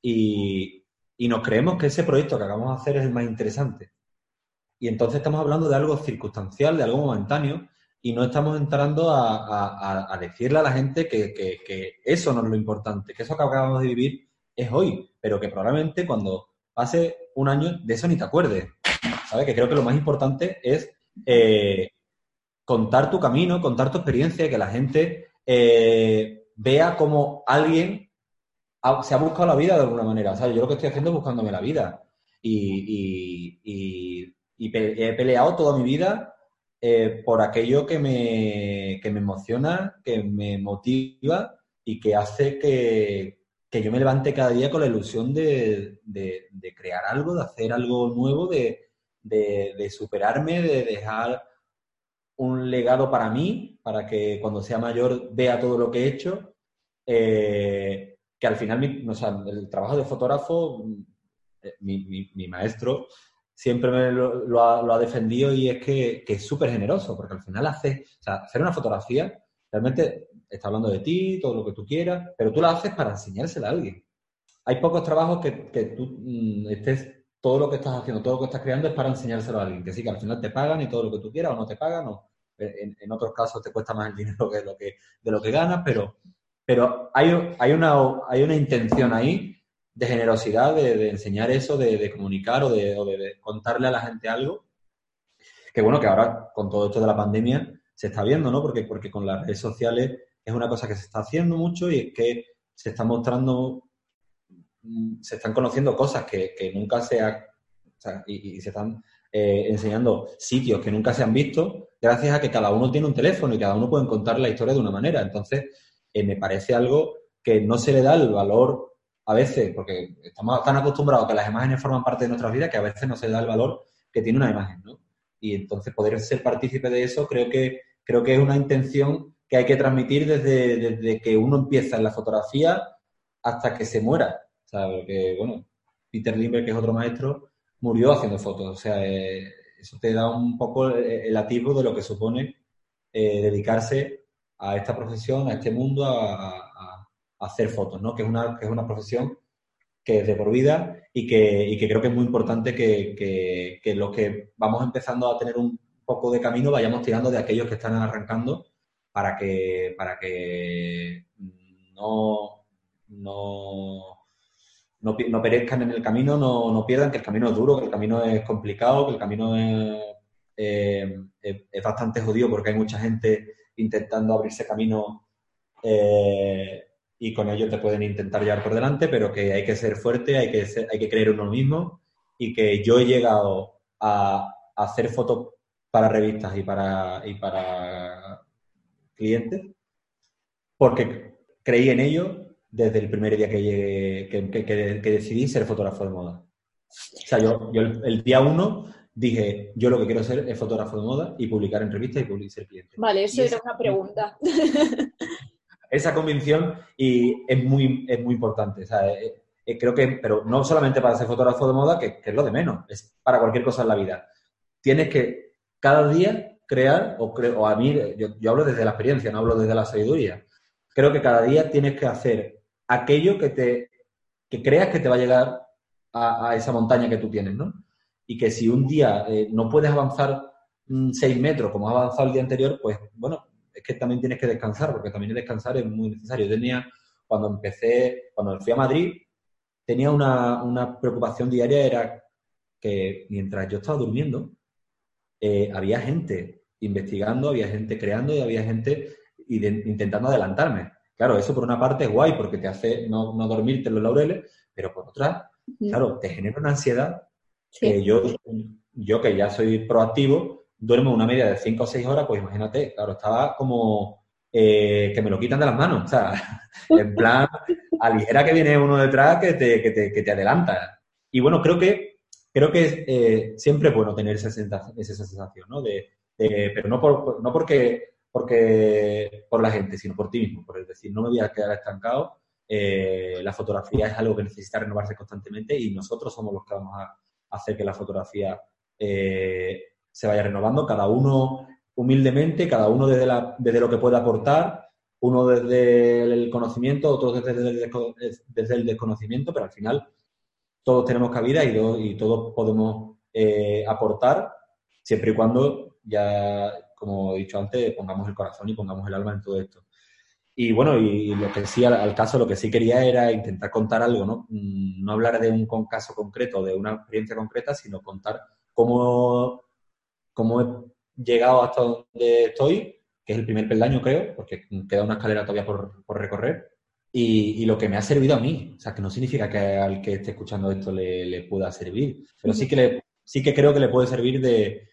y, nos creemos que ese proyecto que acabamos de hacer es el más interesante. Y entonces estamos hablando de algo circunstancial, de algo momentáneo, y no estamos entrando a, decirle a la gente que, que, eso no es lo importante, que eso que acabamos de vivir es hoy, pero que probablemente cuando pase un año de eso ni te acuerdes. Que creo que lo más importante es eh, contar tu camino, contar tu experiencia, que la gente eh, vea como alguien se ha buscado la vida de alguna manera. ¿sabes? Yo lo que estoy haciendo es buscándome la vida. Y, he peleado toda mi vida eh, por aquello que me, que me emociona, que me motiva y que hace que, que yo me levante cada día con la ilusión de, crear algo, de hacer algo nuevo, de, superarme, de dejar un legado para mí, para que cuando sea mayor vea todo lo que he hecho. Eh, que al final el trabajo de fotógrafo, eh, mi, maestro siempre me lo, ha, defendido y es que, es súper generoso, porque al final hace, hacer una fotografía realmente está hablando de ti, todo lo que tú quieras, pero tú la haces para enseñársela a alguien. Hay pocos trabajos que, que tú mm, estés, todo lo que estás haciendo, todo lo que estás creando es para enseñárselo a alguien. Que sí, que al final te pagan y todo lo que tú quieras o no te pagan, o en, en otros casos te cuesta más el dinero que, lo que de lo que ganas, pero, pero hay, hay, una, hay una intención ahí de generosidad, de, enseñar eso, de, comunicar o, de, de contarle a la gente algo. Que bueno, que ahora con todo esto de la pandemia se está viendo, ¿no? Porque, porque con las redes sociales es una cosa que se está haciendo mucho y es que se está mostrando, se están conociendo cosas que, nunca se ha, y, se están eh, enseñando sitios que nunca se han visto gracias a que cada uno tiene un teléfono y cada uno puede contar la historia de una manera. Entonces, eh, me parece algo que no se le da el valor a veces, porque estamos tan acostumbrados a que las imágenes forman parte de nuestras vidas que a veces no se le da el valor que tiene una imagen, ¿no? Y entonces poder ser partícipe de eso creo que, creo que es una intención que hay que transmitir desde, desde que uno empieza en la fotografía hasta que se muera. Sea, porque, bueno, Peter Lindbergh, que es otro maestro, murió haciendo fotos. O sea, eh, eso te da un poco el, atisbo de lo que supone eh, dedicarse a esta profesión, a este mundo, a, hacer fotos, ¿no? Que es una, que es una profesión que es de por vida y que, y que creo que es muy importante que, que, que los que vamos empezando a tener un poco de camino vayamos tirando de aquellos que están arrancando para que, para que no, no, no, perezcan en el camino, no, no, pierdan, que el camino es duro, que el camino es complicado, que el camino es, eh, es, bastante jodido porque hay mucha gente intentando abrirse camino eh, y con ello te pueden intentar llevar por delante, pero que hay que ser fuerte, hay que, hay que creer en uno mismo y que yo he llegado a, a hacer fotos para revistas y para, y para clientes, porque creí en ello desde el primer día que, llegué, que, decidí ser fotógrafo de moda. O sea, yo, el, día uno dije, yo lo que quiero ser es fotógrafo de moda y publicar en revistas y publicar ser cliente. Vale, eso era una pregunta. Esa convicción y es muy, es muy importante. O sea, eh, eh, creo que, pero no solamente para ser fotógrafo de moda, que, que, es lo de menos, es para cualquier cosa en la vida. Tienes que cada día crear, o, o a mí, yo, hablo desde la experiencia, no hablo desde la sabiduría. Creo que cada día tienes que hacer aquello que te que creas que te va a llegar a, esa montaña que tú tienes, ¿no? Y que si un día eh, no puedes avanzar mm, seis metros como has avanzado el día anterior, pues bueno, es que también tienes que descansar, porque también descansar es muy necesario. Yo tenía, cuando empecé, cuando fui a Madrid, tenía una, una preocupación diaria, era que mientras yo estaba durmiendo, eh, había gente investigando, había gente creando y había gente intentando adelantarme. Claro, eso por una parte es guay porque te hace no, no dormirte en los laureles, pero por otra, claro, te genera una ansiedad que yo, yo que ya soy proactivo, duermo una media de 5 o 6 horas, pues imagínate, claro, estaba como eh, que me lo quitan de las manos, o sea, en plan, a que viene uno detrás que te, que te, que te adelanta. Y bueno, creo que creo que eh, siempre es bueno tener esa sensación, esa sensación ¿no? De, pero no, por, no porque, porque por la gente, sino por ti mismo, por decir, no me voy a quedar estancado. Eh, la fotografía es algo que necesita renovarse constantemente y nosotros somos los que vamos a hacer que la fotografía eh, se vaya renovando, cada uno humildemente, cada uno desde, desde lo que puede aportar, uno desde el conocimiento, otro desde desde el desconocimiento, pero al final todos tenemos cabida y, y todos podemos eh, aportar, siempre y cuando ya, como he dicho antes, pongamos el corazón y pongamos el alma en todo esto. Y bueno, y lo que sí, al, caso, lo que sí quería era intentar contar algo, ¿no? Mm, no hablar de un caso concreto, de una experiencia concreta, sino contar cómo, cómo he llegado hasta donde estoy, que es el primer peldaño, creo, porque queda una escalera todavía por, por recorrer, y, lo que me ha servido a mí. O sea, que no significa que al que esté escuchando esto le, pueda servir, pero sí que, le, sí que creo que le puede servir de,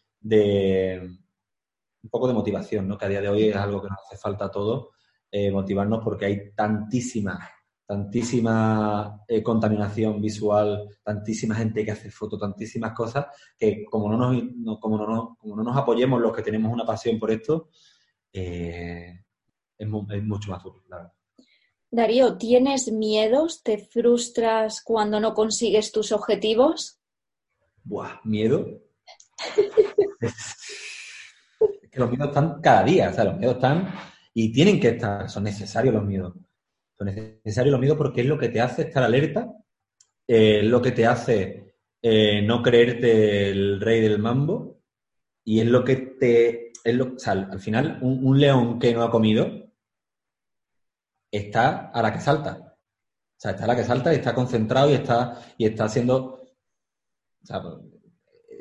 un poco de motivación, ¿no? Que a día de hoy es algo que nos hace falta a todos, eh, motivarnos porque hay tantísimas, tantísima eh, contaminación visual, tantísima gente que hace fotos, tantísimas cosas, que como no nos, no, como no, como no nos apoyemos los que tenemos una pasión por esto, eh, es, es, mucho más duro, claro. Darío, ¿tienes miedos? ¿Te frustras cuando no consigues tus objetivos? Buah, miedo. que los miedos están cada día, o sea, los miedos están y tienen que estar, son necesarios los miedos. Son necesarios los miedos porque es lo que te hace estar alerta, eh, es lo que te hace eh, no creerte el rey del mambo y es lo que te... Es lo, o sea, al final, un, un león que no ha comido está a la que salta. O sea, está a la que salta y está concentrado y está, y está haciendo. O sea,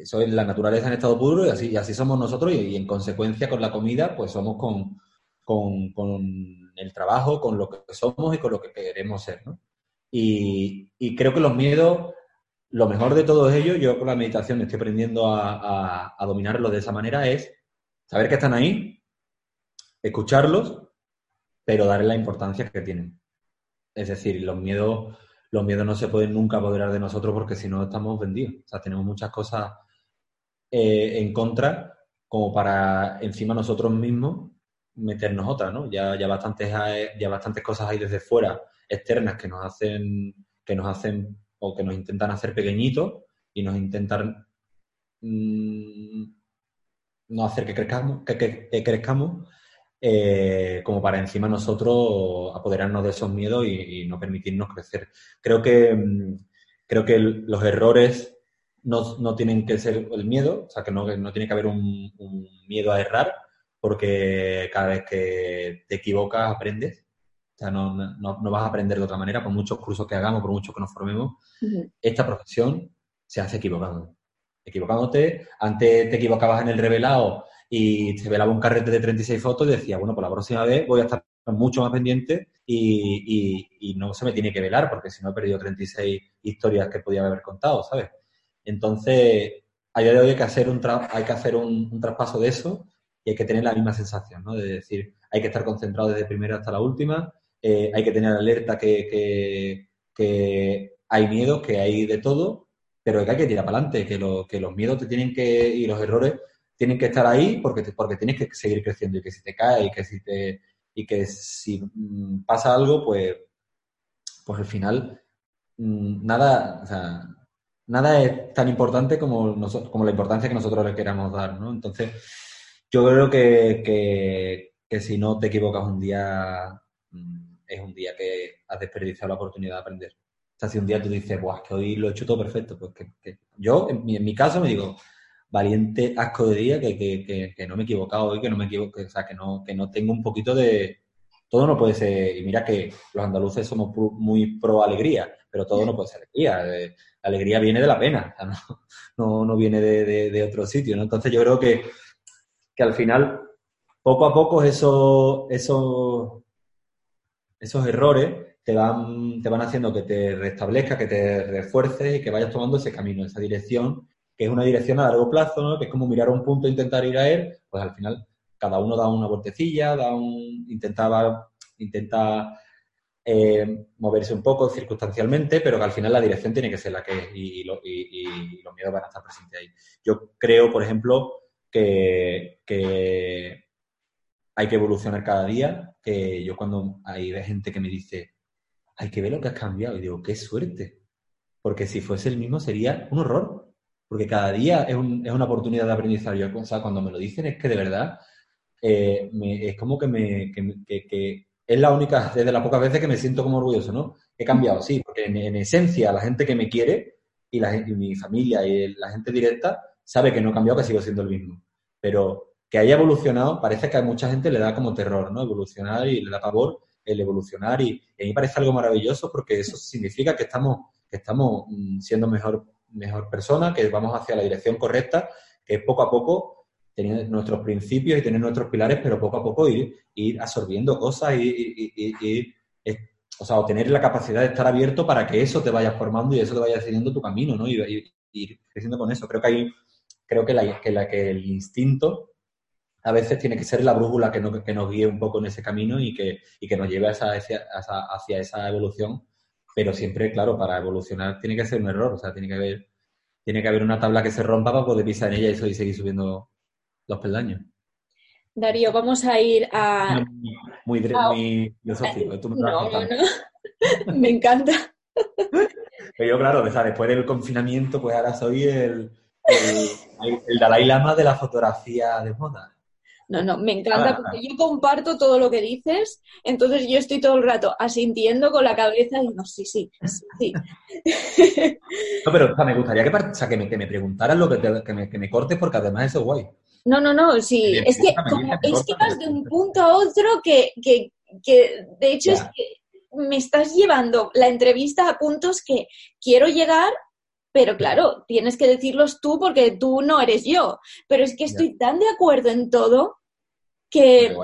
eso es la naturaleza en estado puro y así, somos nosotros y, en consecuencia con la comida, pues somos con, con, con, el trabajo, con lo que somos y con lo que queremos ser, ¿no? Y, y, creo que los miedos, lo mejor de todos ellos, yo con la meditación estoy aprendiendo a, a, a dominarlos de esa manera, es saber que están ahí, escucharlos pero darle la importancia que tienen. Es decir, los miedos, los miedos no se pueden nunca apoderar de nosotros porque si no estamos vendidos. O sea, tenemos muchas cosas eh, en contra como para encima nosotros mismos meternos otras, ¿no? Ya, ya, bastantes, ya bastantes cosas hay desde fuera, externas, que nos hacen, que nos hacen o que nos intentan hacer pequeñitos y nos intentan mmm, no hacer que crezcamos, que, que, crezcamos eh, como para encima nosotros apoderarnos de esos miedos y, no permitirnos crecer. Creo que, mm, creo que los errores no, no, tienen que ser el miedo, o sea, que no, no tiene que haber un, miedo a errar, porque cada vez que te equivocas aprendes. O sea, no, no, no, vas a aprender de otra manera, por muchos cursos que hagamos, por mucho que nos formemos. Esta profesión se hace equivocando. Equivocándote, antes te equivocabas en el revelado y se velaba un carrete de 36 fotos y decía, bueno, pues la próxima vez voy a estar mucho más pendiente y, y, no se me tiene que velar porque si no he perdido 36 historias que podía haber contado, ¿sabes? Entonces, a día de hoy hay que hacer un, hay que hacer un, traspaso de eso y hay que tener la misma sensación, ¿no? De decir, hay que estar concentrado desde primera hasta la última, eh, hay que tener alerta que, que, hay miedo, que hay de todo, pero que hay que tirar para adelante, que, lo, que los miedos te tienen que, y los errores tienen que estar ahí porque, porque tienes que seguir creciendo y que si te cae y que si te y que si mm, pasa algo, pues, pues al final mm, nada, o sea, nada es tan importante como, como la importancia que nosotros le queramos dar, ¿no? Entonces, yo creo que, que, si no te equivocas un día, mm, es un día que has desperdiciado la oportunidad de aprender. O sea, si un día tú dices, Buah, que hoy lo he hecho todo perfecto, pues que, yo, en mi, en mi caso, me digo, valiente asco de día que, que, no me he equivocado hoy, que no me equivoco, o sea, que no, que no tengo un poquito de... Todo no puede ser, y mira que los andaluces somos muy pro alegría, pero todo no puede ser alegría. La alegría viene de la pena, o sea, no, no, viene de, de, otro sitio, ¿no? Entonces yo creo que, que al final, poco a poco, esos, esos, esos errores te van, te van haciendo que te restablezca, que te refuerces y que vayas tomando ese camino, esa dirección que es una dirección a largo plazo, ¿no? que es como mirar un punto e intentar ir a él, pues al final cada uno da una vueltecilla, da un, intentaba, intenta eh, moverse un poco circunstancialmente, pero que al final la dirección tiene que ser la que es y, los miedos van a estar presentes ahí. Yo creo, por ejemplo, que, hay que evolucionar cada día, que yo cuando hay gente que me dice, hay que ver lo que has cambiado, y digo, qué suerte, porque si fuese el mismo sería un horror porque cada día es, un, es una oportunidad de aprendizaje. O sea, cuando me lo dicen es que de verdad eh, es como que, me, que, es la única, desde las pocas veces que me siento como orgulloso, ¿no? He cambiado, sí, porque en, esencia la gente que me quiere y, la, y mi familia y la gente directa sabe que no he cambiado, que sigo siendo el mismo. Pero que haya evolucionado, parece que a mucha gente le da como terror, ¿no? Evolucionar y le da pavor el evolucionar y, y a mí parece algo maravilloso porque eso significa que estamos, que estamos mm, siendo mejor mejor persona, que vamos hacia la dirección correcta, que es poco a poco tener nuestros principios y tener nuestros pilares, pero poco a poco ir, ir absorbiendo cosas y, o sea, tener la capacidad de estar abierto para que eso te vaya formando y eso te vaya decidiendo tu camino, ¿no? Y, ir creciendo con eso. Creo que hay, creo que, la, que, la, que el instinto a veces tiene que ser la brújula que, no, que nos guíe un poco en ese camino y que, y que nos lleve hacia, esa, hacia esa evolución. Pero siempre, claro, para evolucionar tiene que ser un error, o sea, tiene que haber, tiene que haber una tabla que se rompa para poder pisar en ella y seguir subiendo los peldaños. Darío, vamos a ir a... Muy, muy, filosófico. Tú me, no, no, no. me encanta. Pero yo, claro, después del confinamiento, pues ahora soy el, el, Dalai Lama de la fotografía de moda. No, no, me encanta porque yo comparto todo lo que dices, entonces yo estoy todo el rato asintiendo con la cabeza y no, sí, sí, sí. no, pero me gustaría que, o que, me, que me preguntaras lo que, que, me, que me cortes porque además eso es guay. No, no, no, sí, es que, como, es que vas de un punto a otro que, que, que de hecho es que me estás llevando la entrevista a puntos que quiero llegar, pero claro, tienes que decirlos tú porque tú no eres yo. Pero es que estoy tan de acuerdo en todo que,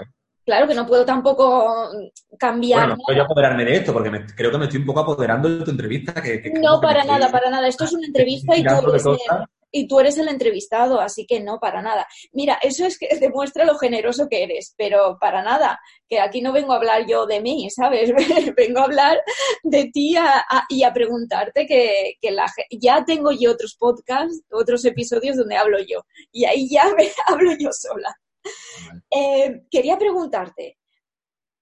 claro, que no puedo tampoco cambiar. Bueno, no puedo apoderarme de esto porque creo que me estoy un poco apoderando de tu entrevista. Que, no, para nada, para nada. Esto es una entrevista y tú y tú eres el entrevistado, así que no, para nada. Mira, eso es que demuestra lo generoso que eres, pero para nada, que aquí no vengo a hablar yo de mí, ¿sabes? vengo a hablar de ti y a preguntarte que, la, ya tengo yo otros podcasts, otros episodios donde hablo yo, y ahí ya me hablo yo sola. Eh, quería preguntarte,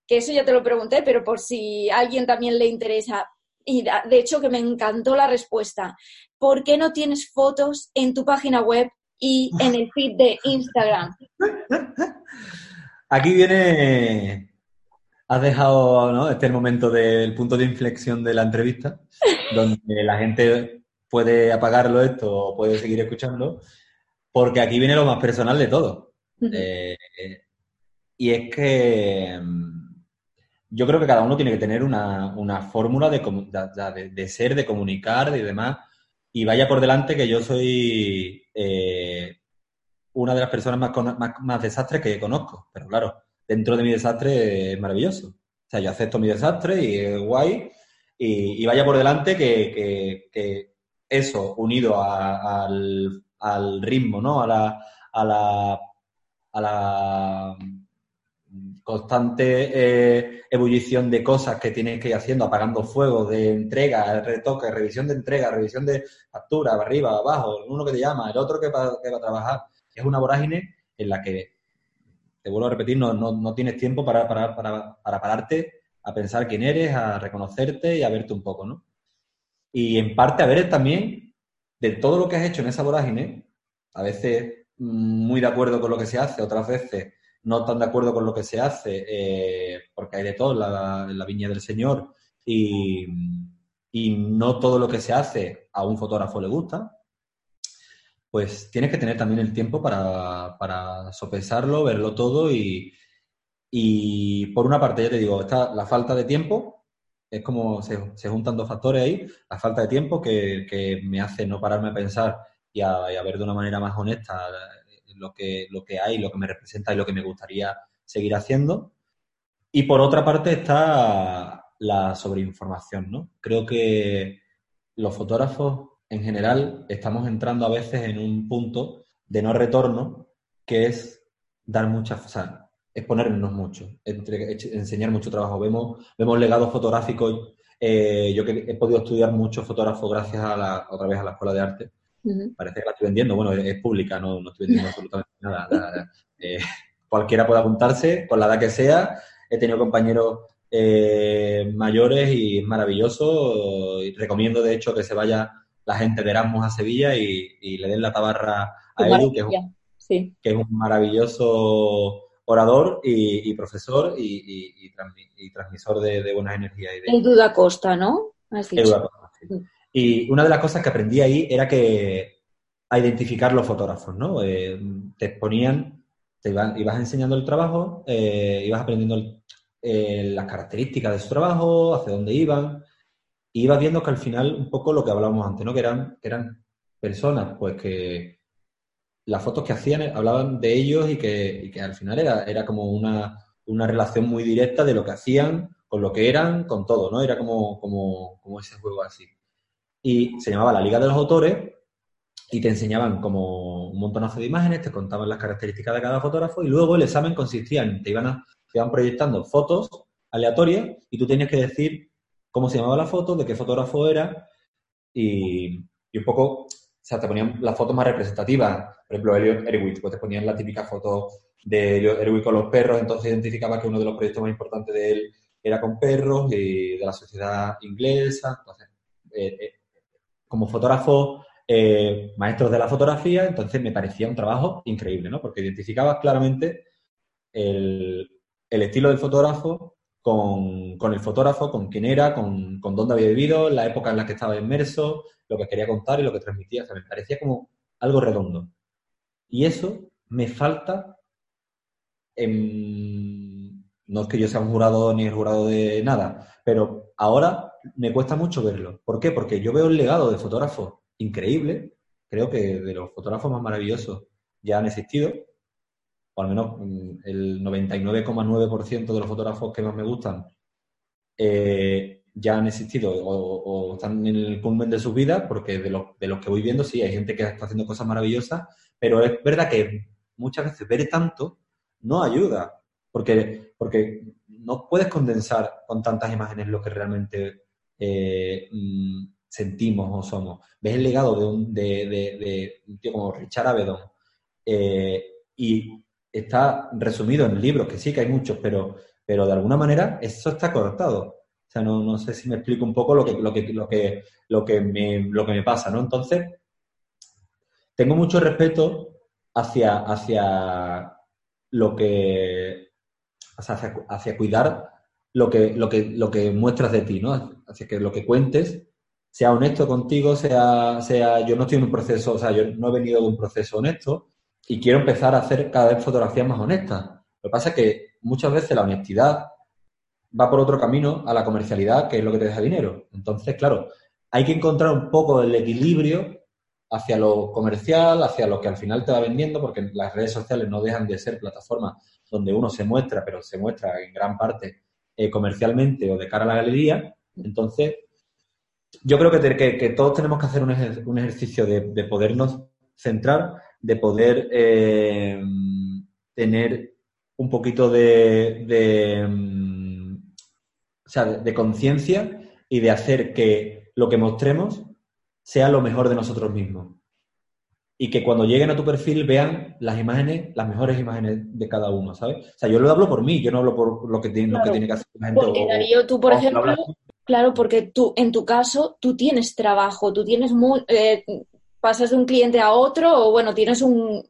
que eso ya te lo pregunté, pero por si a alguien también le interesa, y de hecho que me encantó la respuesta. ¿Por qué no tienes fotos en tu página web y en el feed de Instagram? Aquí viene, has dejado, ¿no? Este es el momento del punto de inflexión de la entrevista, donde la gente puede apagarlo esto o puede seguir escuchando, porque aquí viene lo más personal de todo. Eh, y es que mm, yo creo que cada uno tiene que tener una, fórmula de, ser, de comunicar y demás. Y vaya por delante que yo soy eh, una de las personas más, más, desastres que conozco. Pero claro, dentro de mi desastre es maravilloso. O sea, yo acepto mi desastre y es guay. Y, vaya por delante que, eso, unido al, ritmo, ¿no? A la, a la constante eh, ebullición de cosas que tienes que ir haciendo, apagando fuego, de entrega, retoque, revisión de entrega, revisión de factura, arriba, abajo, uno que te llama, el otro que va, a trabajar. Es una vorágine en la que, te vuelvo a repetir, no, no, tienes tiempo para, para, para, para, pararte a pensar quién eres, a reconocerte y a verte un poco, ¿no? Y en parte a ver también de todo lo que has hecho en esa vorágine, a veces mm, muy de acuerdo con lo que se hace, otras veces no tan de acuerdo con lo que se hace, eh, porque hay de todo en la, viña del Señor y, no todo lo que se hace a un fotógrafo le gusta, pues tienes que tener también el tiempo para, sopesarlo, verlo todo y, y, por una parte, ya te digo, está la falta de tiempo, es como se, juntan dos factores ahí, la falta de tiempo que, me hace no pararme a pensar y y a ver de una manera más honesta lo que, lo que hay, lo que me representa y lo que me gustaría seguir haciendo. Y por otra parte está la sobreinformación, ¿no? Creo que los fotógrafos en general estamos entrando a veces en un punto de no retorno que es dar muchas, o sea, exponernos mucho, enseñar mucho trabajo. Vemos, vemos legados fotográficos. Eh, yo que he podido estudiar mucho fotógrafo gracias a la, otra vez a la escuela de arte Parece que la estoy vendiendo. Bueno, es, pública, no, no, estoy vendiendo absolutamente nada. Eh, cualquiera puede apuntarse, con la edad que sea. He tenido compañeros eh, mayores y es maravilloso. Y recomiendo, de hecho, que se vaya la gente de Erasmus a Sevilla y, le den la tabarra a Edu, que es, un, maravilloso orador y, profesor y, transmisor de, buenas energías. El Duda Costa, ¿no? El Duda Costa, sí. Y una de las cosas que aprendí ahí era que a identificar los fotógrafos, ¿no? Eh, te exponían, te ibas enseñando el trabajo, eh, ibas aprendiendo eh, las características de su trabajo, hacia dónde iban, y ibas viendo que al final, un poco lo que hablábamos antes, ¿no? Que eran, que personas, pues que las fotos que hacían hablaban de ellos y que, al final era, era como una, una, relación muy directa de lo que hacían, con lo que eran, con todo, ¿no? Era como, como, como ese juego así y se llamaba La Liga de los Autores y te enseñaban como un montonazo de imágenes, te contaban las características de cada fotógrafo y luego el examen consistía en, te iban, a, te iban proyectando fotos aleatorias y tú tenías que decir cómo se llamaba la foto, de qué fotógrafo era y, y un poco, o sea, te ponían las fotos más representativas. Por ejemplo, Elliot Erwitt, pues te ponían la típica foto de Elliot Erwitt con los perros, entonces identificaba que uno de los proyectos más importantes de él era con perros y de la sociedad inglesa. Entonces, eh, eh, como fotógrafo, eh, maestros de la fotografía, entonces me parecía un trabajo increíble, ¿no? Porque identificabas claramente el, el estilo del fotógrafo con, con, el fotógrafo, con quién era, con, con, dónde había vivido, la época en la que estaba inmerso, lo que quería contar y lo que transmitía. O sea, me parecía como algo redondo. Y eso me falta en... No es que yo sea un jurado ni el jurado de nada, pero ahora me cuesta mucho verlo. ¿Por qué? Porque yo veo el legado de fotógrafos increíble. Creo que de los fotógrafos más maravillosos ya han existido o al menos mm, el 99,9% de los fotógrafos que más me gustan, eh, ya han existido o, están en el culmen de sus vidas, porque de los, de los que voy viendo sí, hay gente que está haciendo cosas maravillosas, pero es verdad que muchas veces ver tanto no ayuda, porque, porque no puedes condensar con tantas imágenes lo que realmente eh, mm, sentimos o somos. Ves el legado de un, de, de, un tío como Richard Avedon eh, y está resumido en libros, que sí que hay muchos, pero, pero de alguna manera eso está cortado. O sea, no, no sé si me explico un poco lo que, lo que, lo que, lo que, me, lo que me pasa, ¿no? Entonces, tengo mucho respeto hacia, hacia lo que, hacia, hacia cuidar lo que, lo, que, lo que muestras de ti, ¿no? Hacia que lo que cuentes sea honesto contigo, sea, sea, yo no estoy en un proceso, o sea, yo no he venido de un proceso honesto, y quiero empezar a hacer cada vez fotografías más honestas. Lo que pasa es que muchas veces la honestidad va por otro camino a la comercialidad, que es lo que te deja dinero. Entonces, claro, hay que encontrar un poco el equilibrio hacia lo comercial, hacia lo que al final te va vendiendo, porque las redes sociales no dejan de ser plataformas donde uno se muestra, pero se muestra en gran parte eh, comercialmente o de cara a la galería. Entonces, yo creo que, todos tenemos que hacer un, ejercicio de, de podernos centrar de poder eh, tener un poquito de, mm, o sea, de conciencia y de hacer que lo que mostremos sea lo mejor de nosotros mismos. Y que cuando lleguen a tu perfil vean las imágenes, las mejores imágenes de cada uno, ¿sabes? O sea, yo lo hablo por mí, yo no hablo por lo que tiene, lo que, tiene que hacer la gente. Porque, Darío, tú, por ejemplo, claro, porque tú, en tu caso, tú tienes trabajo, tú tienes muy, eh, pasas de un cliente a otro o bueno, tienes un...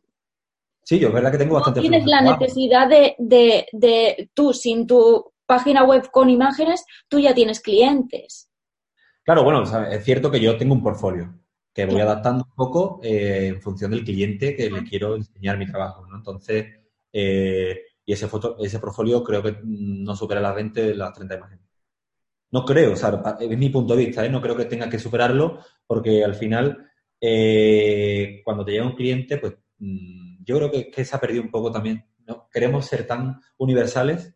Sí, yo es verdad que tengo bastante... tienes la necesidad de, de, de tú, sin tu página web con imágenes, tú ya tienes clientes. Claro, bueno, es cierto que yo tengo un portfolio que voy adaptando un poco eh, en función del cliente que le quiero enseñar mi trabajo, ¿no? Entonces, eh, y ese, foto, ese portfolio creo que no supera las 20, las 30 imágenes. No creo, o sea, es mi punto de vista, ¿eh? no creo que tenga que superarlo porque al final eh, cuando te llega un cliente, pues mm, yo creo que, se ha perdido un poco también. ¿no? Queremos ser tan universales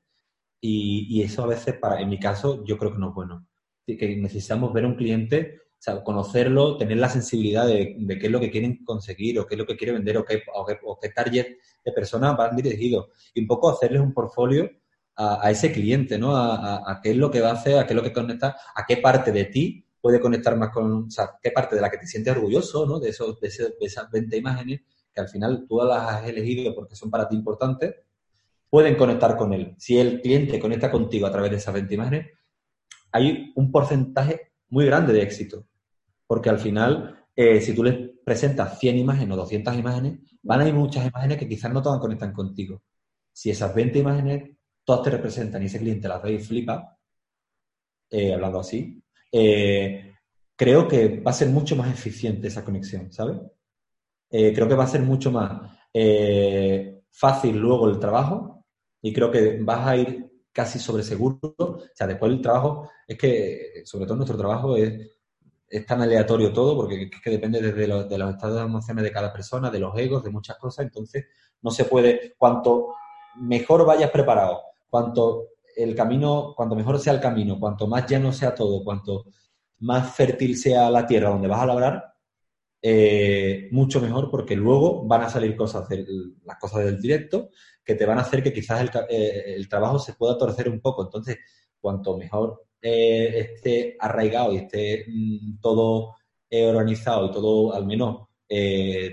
y, eso a veces, para, en mi caso, yo creo que no es bueno. Que necesitamos ver a un cliente, conocerlo, tener la sensibilidad de, qué es lo que quieren conseguir o qué es lo que quiere vender o qué, o qué, target de personas van dirigidos. Y un poco hacerles un portfolio a, ese cliente, ¿no? A, qué es lo que va a hacer, a qué es lo que conecta, a qué parte de ti puede conectar más con, o sea, qué parte de la que te sientes orgulloso, ¿no? De, esos, de, esas 20 imágenes que al final tú las has elegido porque son para ti importantes, pueden conectar con él. Si el cliente conecta contigo a través de esas 20 imágenes, hay un porcentaje muy grande de éxito. Porque al final, eh, si tú les presentas 100 imágenes o 200 imágenes, van a ir muchas imágenes que quizás no todas conectan contigo. Si esas 20 imágenes todas te representan y ese cliente las ve y flipa, eh, hablando así, eh, creo que va a ser mucho más eficiente esa conexión, ¿sabes? Creo que va a ser mucho más fácil luego el trabajo y creo que vas a ir casi sobre seguro. O sea, después el trabajo, es que sobre todo nuestro trabajo es, tan aleatorio todo porque es que depende desde de los estados de emociones de cada persona, de los egos, de muchas cosas. Entonces, no se puede, cuanto mejor vayas preparado, cuanto el camino, cuanto mejor sea el camino, cuanto más llano sea todo, cuanto más fértil sea la tierra donde vas a labrar, eh, mucho mejor porque luego van a salir cosas, las cosas del directo que te van a hacer que quizás el, eh, el trabajo se pueda torcer un poco. Entonces, cuanto mejor eh, esté arraigado y esté mm, todo organizado y todo, al menos,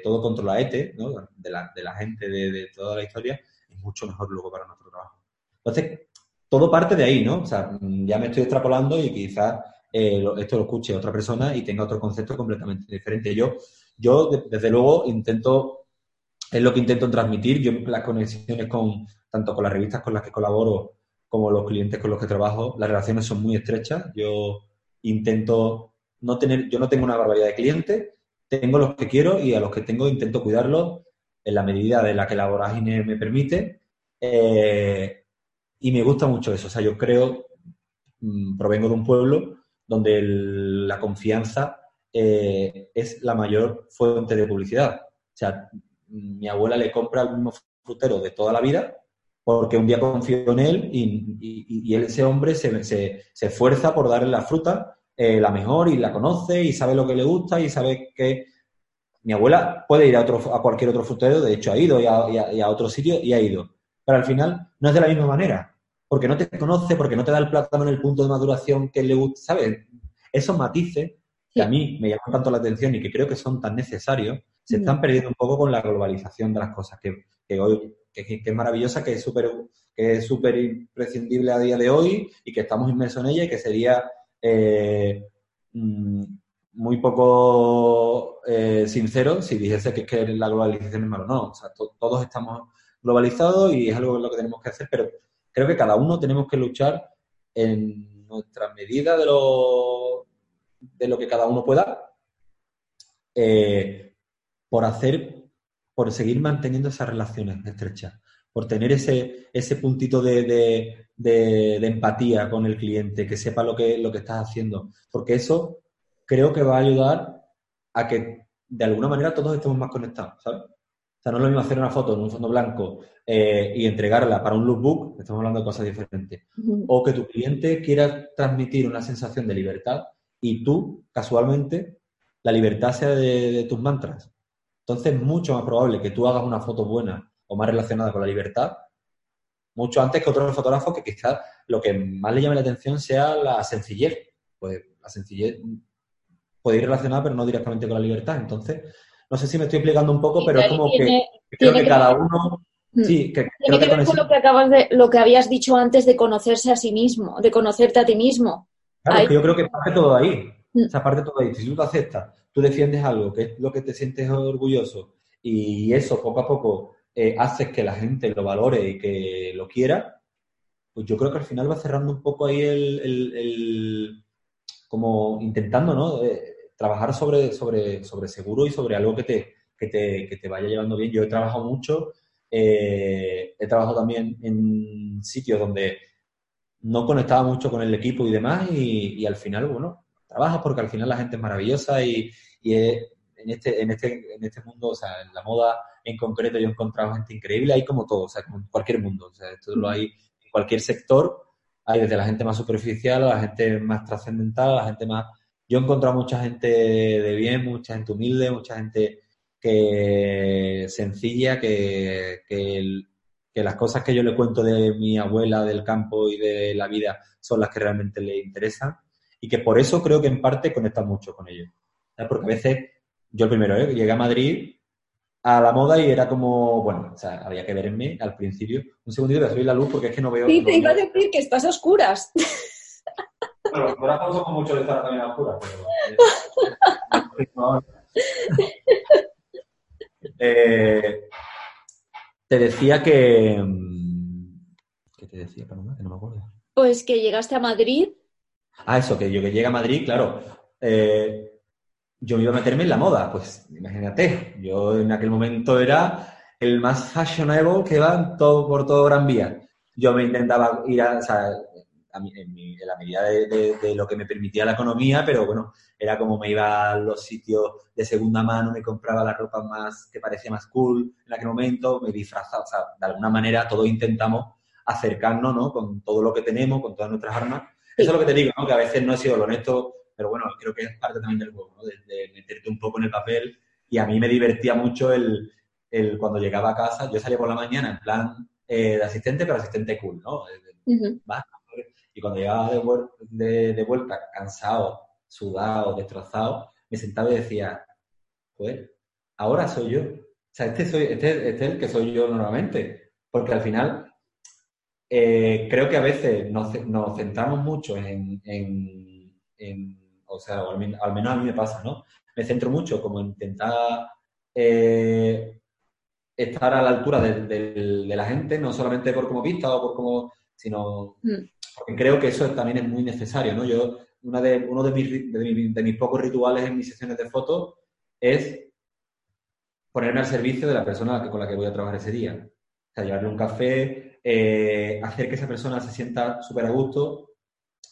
todo controladete ¿no? de, la, de la gente, de, de toda la historia, es mucho mejor luego para nuestro trabajo. Entonces, todo parte de ahí, ¿no? O sea, mm, ya me estoy extrapolando y quizás eh, esto lo escuche otra persona y tenga otro concepto completamente diferente. Yo, yo desde luego, intento, es lo que intento transmitir. Yo las conexiones con, tanto con las revistas con las que colaboro como los clientes con los que trabajo, las relaciones son muy estrechas. Yo intento no tener, yo no tengo una barbaridad de clientes, tengo los que quiero y a los que tengo intento cuidarlos en la medida de la que la vorágine me permite. Eh, y me gusta mucho eso. O sea, yo creo, mm, provengo de un pueblo donde la confianza eh, es la mayor fuente de publicidad. O sea, mi abuela le compra al mismo frutero de toda la vida porque un día confió en él y, ese hombre se, se, esfuerza por darle la fruta eh, la mejor y la conoce y sabe lo que le gusta y sabe que mi abuela puede ir a, otro, a cualquier otro frutero, de hecho ha ido y a, y a otro sitio y ha ido. Pero al final no es de la misma manera porque no te conoce, porque no te da el plátano en el punto de maduración que le gusta, ¿sabes? Esos matices que a mí me llaman tanto la atención y que creo que son tan necesarios, se están perdiendo un poco con la globalización de las cosas, que, hoy que, es maravillosa, que es súper que es súper imprescindible a día de hoy y que estamos inmersos en ella y que sería eh, mm, muy poco eh, sincero si dijese que, que la globalización es malo. No, todos estamos globalizados y es algo lo que tenemos que hacer, pero creo que cada uno tenemos que luchar en nuestra medida de lo, de lo que cada uno pueda eh, por hacer, por seguir manteniendo esas relaciones estrechas, por tener ese, ese puntito de, empatía con el cliente, que sepa lo que, lo que estás haciendo, porque eso creo que va a ayudar a que de alguna manera todos estemos más conectados, ¿sabes? sea, no es lo mismo hacer una foto en un fondo blanco eh, y entregarla para un lookbook, estamos hablando de cosas diferentes, o que tu cliente quiera transmitir una sensación de libertad y tú, casualmente, la libertad sea de, tus mantras. Entonces es mucho más probable que tú hagas una foto buena o más relacionada con la libertad, mucho antes que otros fotógrafos que quizás lo que más le llame la atención sea la sencillez. Pues la sencillez puede ir relacionada, pero no directamente con la libertad. Entonces, no sé si me estoy explicando un poco, pero es como que, creo que, cada uno... Mm. Sí, que, tiene que, ver con lo que acabas de, lo que habías dicho antes de conocerse a sí mismo, de conocerte a ti mismo. Claro, que yo creo que parte todo ahí. Mm. O sea, parte todo ahí. Si tú te aceptas, tú defiendes algo que es lo que te sientes orgulloso y eso poco a poco eh, haces que la gente lo valore y que lo quiera, pues yo creo que al final va cerrando un poco ahí el, el, como intentando, ¿no? Eh, trabajar sobre, sobre, sobre seguro y sobre algo que te, que te, que te vaya llevando bien. Yo he trabajado mucho, eh, he trabajado también en sitios donde no conectaba mucho con el equipo y demás y, al final, bueno, trabajas porque al final la gente es maravillosa y, en, este, en, este, en este mundo, o sea, en la moda en concreto yo he encontrado gente increíble, hay como todo, o sea, como en cualquier mundo, o sea, esto lo hay en cualquier sector, hay desde la gente más superficial a la gente más trascendental, a la gente más yo he encontrado mucha gente de bien, mucha gente humilde, mucha gente que sencilla, que, que, las cosas que yo le cuento de mi abuela, del campo y de la vida son las que realmente le interesan y que por eso creo que en parte conecta mucho con ellos. Porque a veces, yo el primero, ¿eh? llegué a Madrid a la moda y era como, bueno, o sea, había que verme al principio. Un segundito de subir la luz porque es que no veo. Sí, te iba a decir que estás a oscuras. Bueno, ahora con mucho de estar también a oscuras, pero... Eh, te decía que... Mm, ¿Qué te decía, Paloma? Que no me acuerdo. Pues que llegaste a Madrid. Ah, eso, que yo que llegué a Madrid, claro. Eh, yo me iba a meterme en la moda, pues imagínate, yo en aquel momento era el más fashionable que va todo, por todo Gran Vía. Yo me intentaba ir a, en, la medida de, lo que me permitía la economía, pero bueno, era como me iba a los sitios de segunda mano, me compraba la ropa más que parecía más cool en aquel momento, me disfrazaba, o sea, de alguna manera todos intentamos acercarnos, ¿no? Con todo lo que tenemos, con todas nuestras armas. Eso es lo que te digo, ¿no? Que a veces no he sido lo honesto pero bueno, creo que es parte también del juego, ¿no? De, de meterte un poco en el papel y a mí me divertía mucho el, el cuando llegaba a casa, yo salía por la mañana en plan eh, de asistente, pero asistente cool, ¿no? Ujú. Va, Y cuando llegaba de, de- de vuelta cansado, sudado, destrozado, me sentaba y decía, pues, ahora soy yo. O sea, este, soy, este, este es el que soy yo normalmente. Porque al final, eh, creo que a veces nos, ce- nos centramos mucho en, en- en- o sea, al, men- al menos a mí me pasa, ¿no? Me centro mucho como en intentar eh, estar a la altura de, de- de la gente, no solamente por cómo vista o por cómo, sino Mm. porque creo que eso también es muy necesario, ¿no? Yo, una de, uno de mis, de, mi- de mis pocos rituales en mis sesiones de fotos es ponerme al servicio de la persona con la que voy a trabajar ese día. O sea, llevarle un café, eh, hacer que esa persona se sienta súper a gusto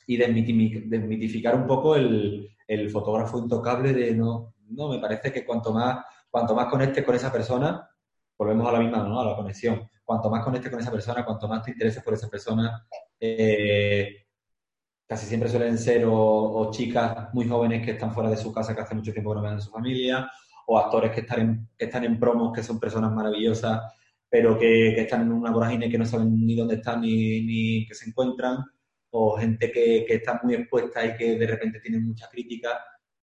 y desmitificar un poco el, fotógrafo intocable de no, no, me parece que cuanto más, cuanto más conectes con esa persona, volvemos a la misma, ¿no? A la conexión. Cuanto más conectes con esa persona, cuanto más te intereses por esa persona, eh, casi siempre suelen ser o, o chicas muy jóvenes que están fuera de su casa, que hace mucho tiempo que no ven a su familia, o actores que están en, que están en promos, que son personas maravillosas, pero que, que están en una vorágine que no saben ni dónde están ni, ni que se encuentran, o gente que, que está muy expuesta y que de repente tienen mucha crítica.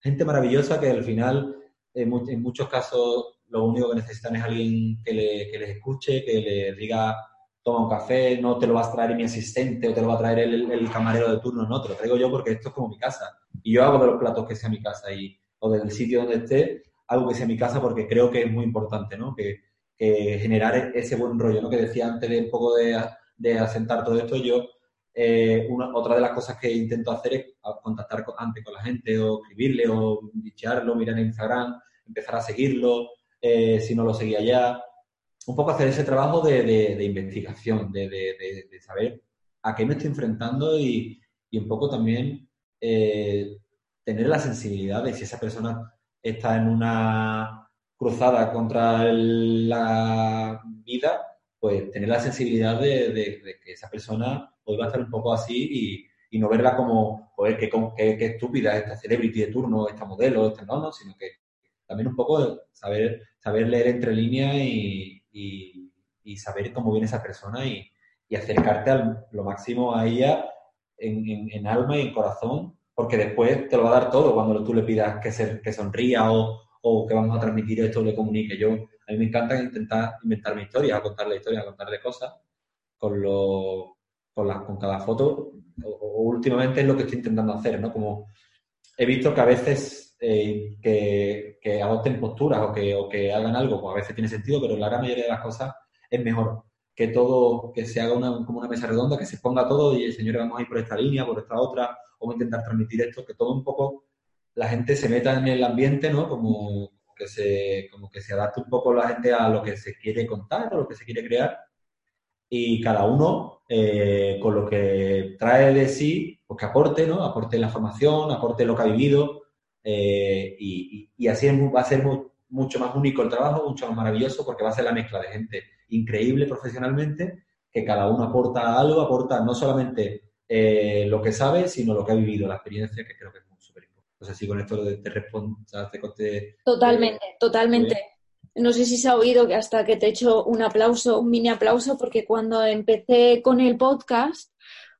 Gente maravillosa que al final, en, en muchos casos, lo único que necesitan es alguien que, le- que les escuche, que les diga, toma un café, no te lo va a traer mi asistente o te lo va a traer el, el camarero de turno, no, te lo traigo yo porque esto es como mi casa. Y yo hago de los platos que sea mi casa y, o del sitio donde esté, algo que sea mi casa porque creo que es muy importante, ¿no? Que, generar ese buen rollo, ¿no? Que decía antes de un poco de, de asentar todo esto, yo, eh, una, otra de las cosas que intento hacer es contactar con- antes con la gente o escribirle o bichearlo, mirar en Instagram, empezar a seguirlo, eh, si no lo seguía ya. Un poco hacer ese trabajo de, investigación, de, saber a qué me estoy enfrentando y, y un poco también eh, tener la sensibilidad de si esa persona está en una cruzada contra la vida, pues tener la sensibilidad de, que esa persona hoy va a estar un poco así y, no verla como, joder, qué, estúpida esta celebrity de turno, esta modelo, esta no, no, sino que también un poco saber, saber leer entre líneas y, saber cómo viene esa persona y, acercarte al, lo máximo a ella en alma y en corazón, porque después te lo va a dar todo cuando tú le pidas que, se, que sonría o, o que vamos a transmitir esto le comunique. Yo, a mí me encanta intentar inventarme historias, contarle historias, contarle cosas con, lo, con, las- con cada foto, o, últimamente es lo que estoy intentando hacer, ¿no? Como he visto que a veces eh, que, que adopten posturas o que, o que hagan algo, pues a veces tiene sentido, pero la gran mayoría de las cosas es mejor que todo, que se haga una, como una mesa redonda, que se ponga todo y señores vamos a ir por esta línea, por esta otra, vamos a intentar transmitir esto, que todo un poco la gente se meta en el ambiente, ¿no? Como que se, como que se adapte un poco la gente a lo que se quiere contar o lo que se quiere crear y cada uno eh, con lo que trae de sí, pues que aporte, ¿no? Aporte la formación, aporte lo que ha vivido eh, y, y- así va a ser mu- mucho más único el trabajo, mucho más maravilloso porque va a ser la mezcla de gente increíble profesionalmente, que cada uno aporta algo, aporta no solamente eh, lo que sabe, sino lo que ha vivido, la experiencia, que creo que es muy importante. No sé si con esto te, respondo, te conté- Totalmente, totalmente. No sé si se ha oído que hasta que te he hecho un aplauso, un mini aplauso, porque cuando empecé con el podcast,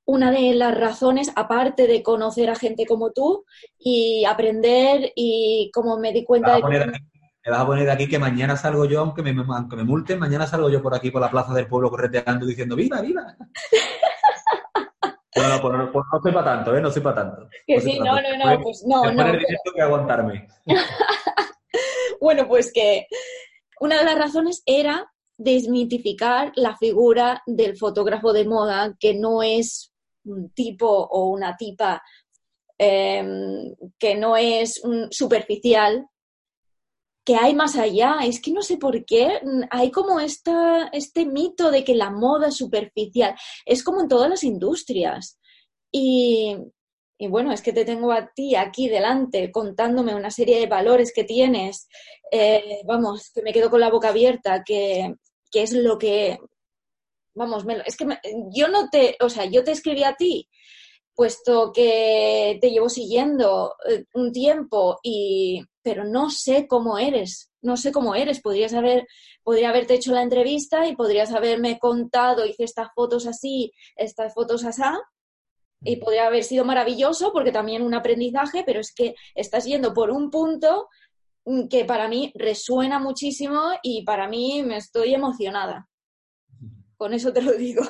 una de las razones, aparte de conocer a gente como tú y aprender y como me di Me cuenta vas, a de poner aquí, me vas a poner aquí que mañana salgo yo, aunque me, aunque me multen, mañana salgo yo por aquí, por la plaza del pueblo, correteando, diciendo ¡Viva, viva! No, no, pues no, pues no soy para tanto, ¿eh? No soy para tanto. que No sí, no, tanto. no, no, pues no, después no. directo que aguantarme. Bueno, pues que una de las razones era desmitificar la figura del fotógrafo de moda, que no es un tipo o una tipa eh, que no es mm, superficial, que hay más allá. Es que no sé por qué mm, hay como esta, este mito de que la moda es superficial. Es como en todas las industrias. Y, y bueno, es que te tengo a ti aquí delante contándome una serie de valores que tienes. Eh, vamos, que me quedo con la boca abierta, que, es lo que... Vamos, me es que yo no te... O sea, yo te escribí a ti puesto que te llevo siguiendo eh, un tiempo y pero no sé cómo eres, no sé cómo eres. Podrías haber, podría haberte hecho la entrevista y podrías haberme contado, hice estas fotos así, estas fotos así, y podría haber sido maravilloso porque también un aprendizaje, pero es que estás yendo por un punto mm, que para mí resuena muchísimo y para mí me estoy emocionada. Con eso te lo digo.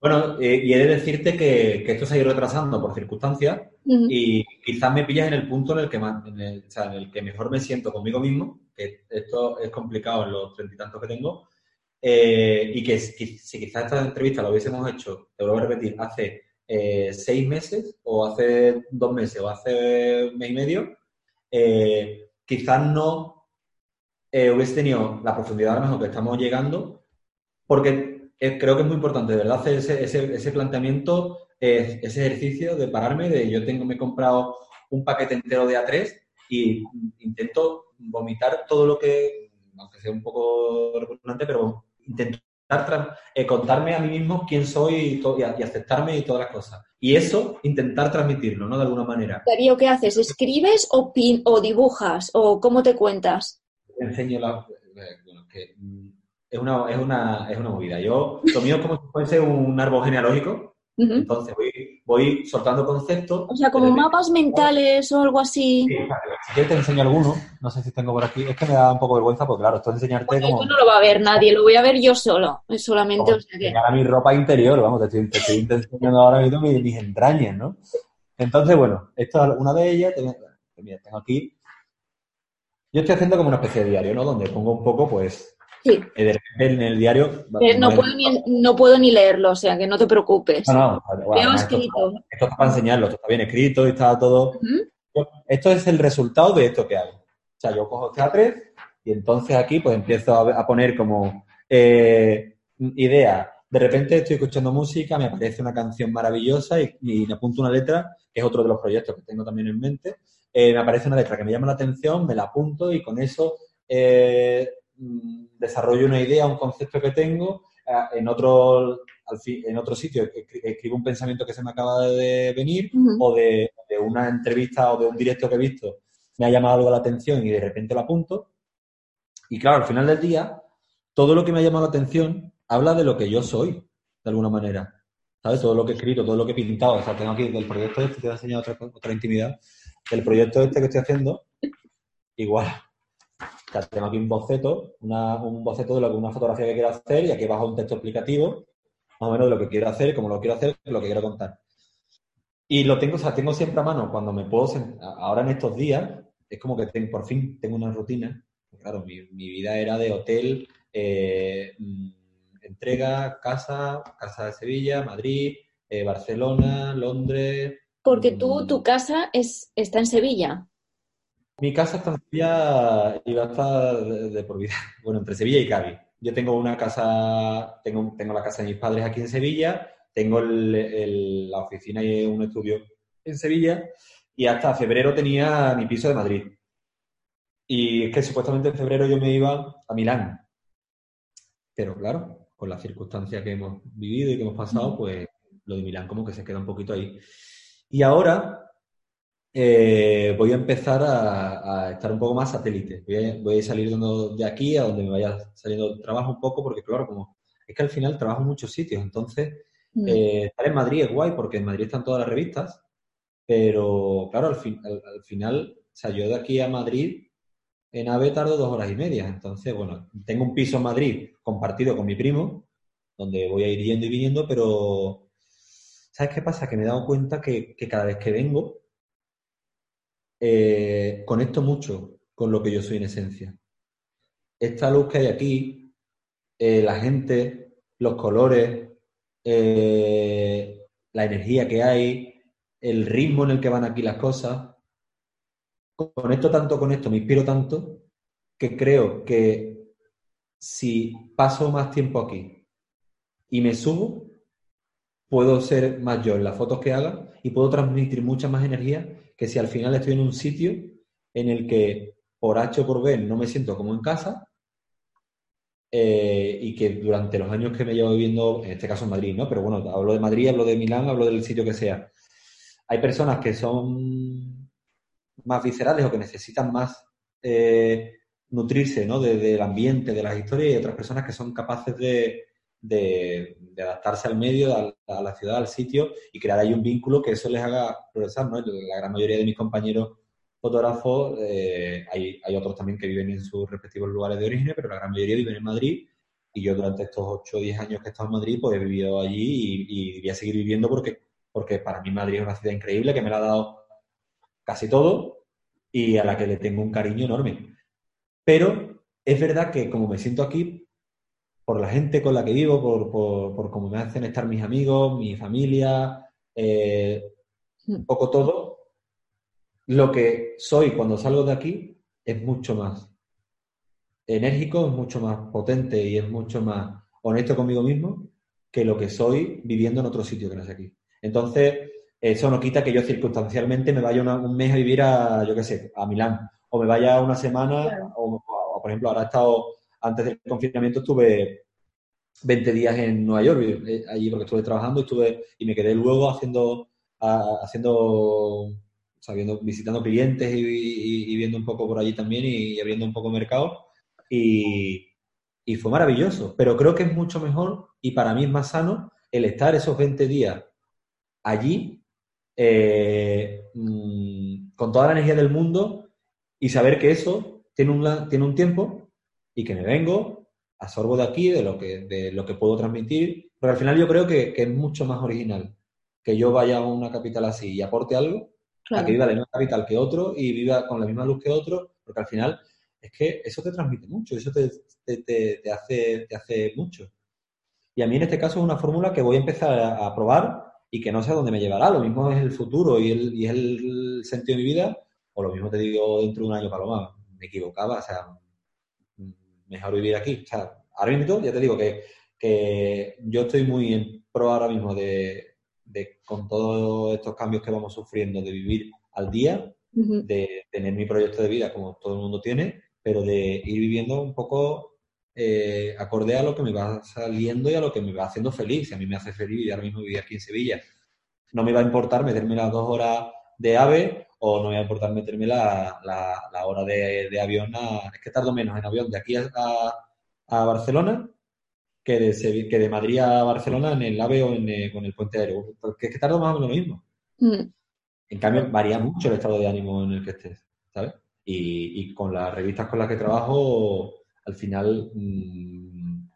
Bueno, eh, y he de decirte que, que, esto se ha ido retrasando por circunstancias y quizás me pillas en el punto en el que más, en el, o sea, en el que mejor me siento conmigo mismo, que esto es complicado en los treinta y tantos que tengo, eh, y que si si quizás esta entrevista la hubiésemos hecho, te vuelvo a repetir, hace eh, seis meses, o hace dos meses, o hace un mes y medio, eh, quizás no eh, hubiese tenido la profundidad a lo mejor que estamos llegando, porque eh, creo que es muy importante, de verdad, hacer ese, ese, ese planteamiento, eh, ese ejercicio de pararme, de yo tengo, me he comprado un paquete entero de A3 y intento vomitar todo lo que, aunque sea un poco repugnante, pero intentar eh, contarme a mí mismo quién soy y, y aceptarme y todas las cosas. Y eso, intentar transmitirlo, ¿no? De alguna manera. Darío, ¿qué haces? ¿Escribes o, pin o dibujas? ¿O cómo te cuentas? enseño la... eh, Bueno, que es una, es, una, es una movida. Yo, lo mío es como si fuese un árbol genealógico. Entonces voy, voy soltando conceptos. O sea, como de mapas mentales o algo así. Sí, Si quieres te enseño alguno. No sé si tengo por aquí. Es que me da un poco vergüenza porque, claro, esto es enseñarte Bueno, como... esto no lo va a ver nadie, lo voy a ver yo solo, solamente, o sea que... mi ropa interior. Vamos, te estoy, te estoy enseñando ahora mismo mis, mis entrañas, ¿no? Entonces, bueno, esto es una de ellas. Tengo, mira, tengo aquí... Yo estoy haciendo como una especie de diario, ¿no? Donde pongo un poco, pues, Sí, de repente en el diario... eh, no, puedo ni, no puedo ni leerlo, o sea que no te preocupes. No, no, además esto, escrito. esto está para enseñarlo, esto está bien escrito y está todo. Esto es el resultado de esto que hago. O sea, yo cojo este A3 y entonces aquí pues empiezo a, a poner como eh, idea. De repente estoy escuchando música, me aparece una canción maravillosa y, y me apunto una letra, que es otro de los proyectos que tengo también en mente. Eh, me aparece una letra que me llama la atención, me la apunto y con eso eh, desarrollo una idea, un concepto que tengo. Eh, en otro, en otro sitio escri- escribo un pensamiento que se me acaba de venir o de, de una entrevista o de un directo que he visto me ha llamado algo la atención y de repente lo apunto. Y claro, al final del día, todo lo que me ha llamado la atención habla de lo que yo soy, de alguna manera. ¿Sabes? Todo lo que he escrito, todo lo que he pintado. O sea, tengo aquí del proyecto este, te voy a enseñar otra, otra intimidad. Del proyecto este que estoy haciendo, igual. Sea, tengo aquí un boceto, una- un boceto de lo que, una fotografía que quiero hacer y aquí abajo un texto explicativo, más o menos de lo que quiero hacer, cómo lo quiero hacer, lo que quiero contar. Y lo tengo, o sea, tengo siempre a mano cuando me puedo, ahora en estos días, es como que por fin tengo una rutina. Claro, mi, mi vida era de hotel, eh, mm, entrega, casa, casa de Sevilla, Madrid, eh, Barcelona, Londres. Porque tú, mm, tu casa es, está en Sevilla. Mi casa está en Sevilla y va a estar de, de por vida. Bueno, entre Sevilla y Cádiz. Yo tengo una casa, tengo, tengo la casa de mis padres aquí en Sevilla, tengo el- el- la oficina y un estudio en Sevilla y hasta febrero tenía mi piso de Madrid. Y es que supuestamente en febrero yo me iba a Milán. Pero claro, con las circunstancias que hemos vivido y que hemos pasado, pues lo de Milán como que se queda un poquito ahí. Y ahora eh, voy a empezar a, a estar un poco más satélite. Voy a, voy a salir de, aquí a donde me vaya saliendo trabajo un poco, porque claro, como es que al final trabajo en muchos sitios, entonces Mm. eh, estar en Madrid es guay porque en Madrid están todas las revistas, pero claro, al, fin- al, al final, o sea, yo de aquí a Madrid en AVE tardo dos horas y media, entonces, bueno, tengo un piso en Madrid compartido con mi primo, donde voy a ir yendo y viniendo, pero ¿sabes qué pasa? Que me he dado cuenta que, que cada vez que vengo, eh, conecto mucho con lo que yo soy en esencia. Esta luz que hay aquí, eh, la gente, los colores, eh, la energía que hay, el ritmo en el que van aquí las cosas, conecto tanto con esto, me inspiro tanto, que creo que si paso más tiempo aquí y me subo, puedo ser más yo en las fotos que haga y puedo transmitir mucha más energía que si al final estoy en un sitio en el que por H o por B no me siento como en casa eh, y que durante los años que me llevo viviendo, en este caso en Madrid, ¿no? Pero bueno, hablo de Madrid, hablo de Milán, hablo del sitio que sea. hay personas que son más viscerales o que necesitan más eh, nutrirse ¿no? del ambiente, de las historias, y otras personas que son capaces de, de, adaptarse al medio, a, la ciudad, al sitio y crear ahí un vínculo que eso les haga progresar. ¿no? La gran mayoría de mis compañeros fotógrafos, eh, hay, hay, otros también que viven en sus respectivos lugares de origen, pero la gran mayoría viven en Madrid y yo durante estos 8 o 10 años que he estado en Madrid, pues he vivido allí y, voy a seguir viviendo porque, porque para mí Madrid es una ciudad increíble que me la ha dado casi todo y a la que le tengo un cariño enorme. Pero es verdad que como me siento aquí, por la gente con la que vivo, por, por, cómo me hacen estar mis amigos, mi familia, eh, un poco todo, lo que soy cuando salgo de aquí es mucho más enérgico, es mucho más potente y es mucho más honesto conmigo mismo que lo que soy viviendo en otro sitio que no es aquí. Entonces, eso no quita que yo circunstancialmente me vaya un mes a vivir a, yo qué sé, a Milán, o me vaya una semana, o, por ejemplo, ahora he estado, antes del confinamiento estuve 20 días en Nueva York, eh, allí porque estuve trabajando y, estuve, y me quedé luego haciendo, haciendo sabiendo, visitando clientes y, viendo un poco por allí también y, abriendo un poco mercado y, fue maravilloso. Pero creo que es mucho mejor y para mí es más sano el estar esos 20 días allí eh, mm, con toda la energía del mundo y saber que eso tiene un, tiene un tiempo y que me vengo, absorbo de aquí, de lo que, de lo que puedo transmitir, pero al final yo creo que, que es mucho más original que yo vaya a una capital así y aporte algo, a que viva la misma capital que otro y viva con la misma luz que otro, porque al final es que eso te transmite mucho, eso te, te, hace, te hace mucho. Y a mí en este caso es una fórmula que voy a empezar a, probar y que no sé a dónde me llevará. Lo mismo es el futuro y, el, y es el sentido de mi vida, o lo mismo te digo dentro de un año, Paloma, me equivocaba, o sea, mejor vivir aquí. O sea, ahora mismo ya te digo que, que yo estoy muy en pro ahora mismo de, de, con todos estos cambios que vamos sufriendo, de vivir al día, de tener mi proyecto de vida como todo el mundo tiene, pero de ir viviendo un poco eh, acorde a lo que me va saliendo y a lo que me va haciendo feliz. Si a mí me hace feliz y ahora mismo vivir aquí en Sevilla, no me va a importar meterme las dos horas de AVE o no va a importar meterme la, la, hora de, avión. es que tardo menos en avión de aquí a, a, Barcelona que de, que de Madrid a Barcelona en el AVE o en, eh, con el puente aéreo. Porque es que tardo más o menos lo mismo. Mm. En cambio, varía mucho el estado de ánimo en el que estés, ¿sabes? Y, con las revistas con las que trabajo, al final mm,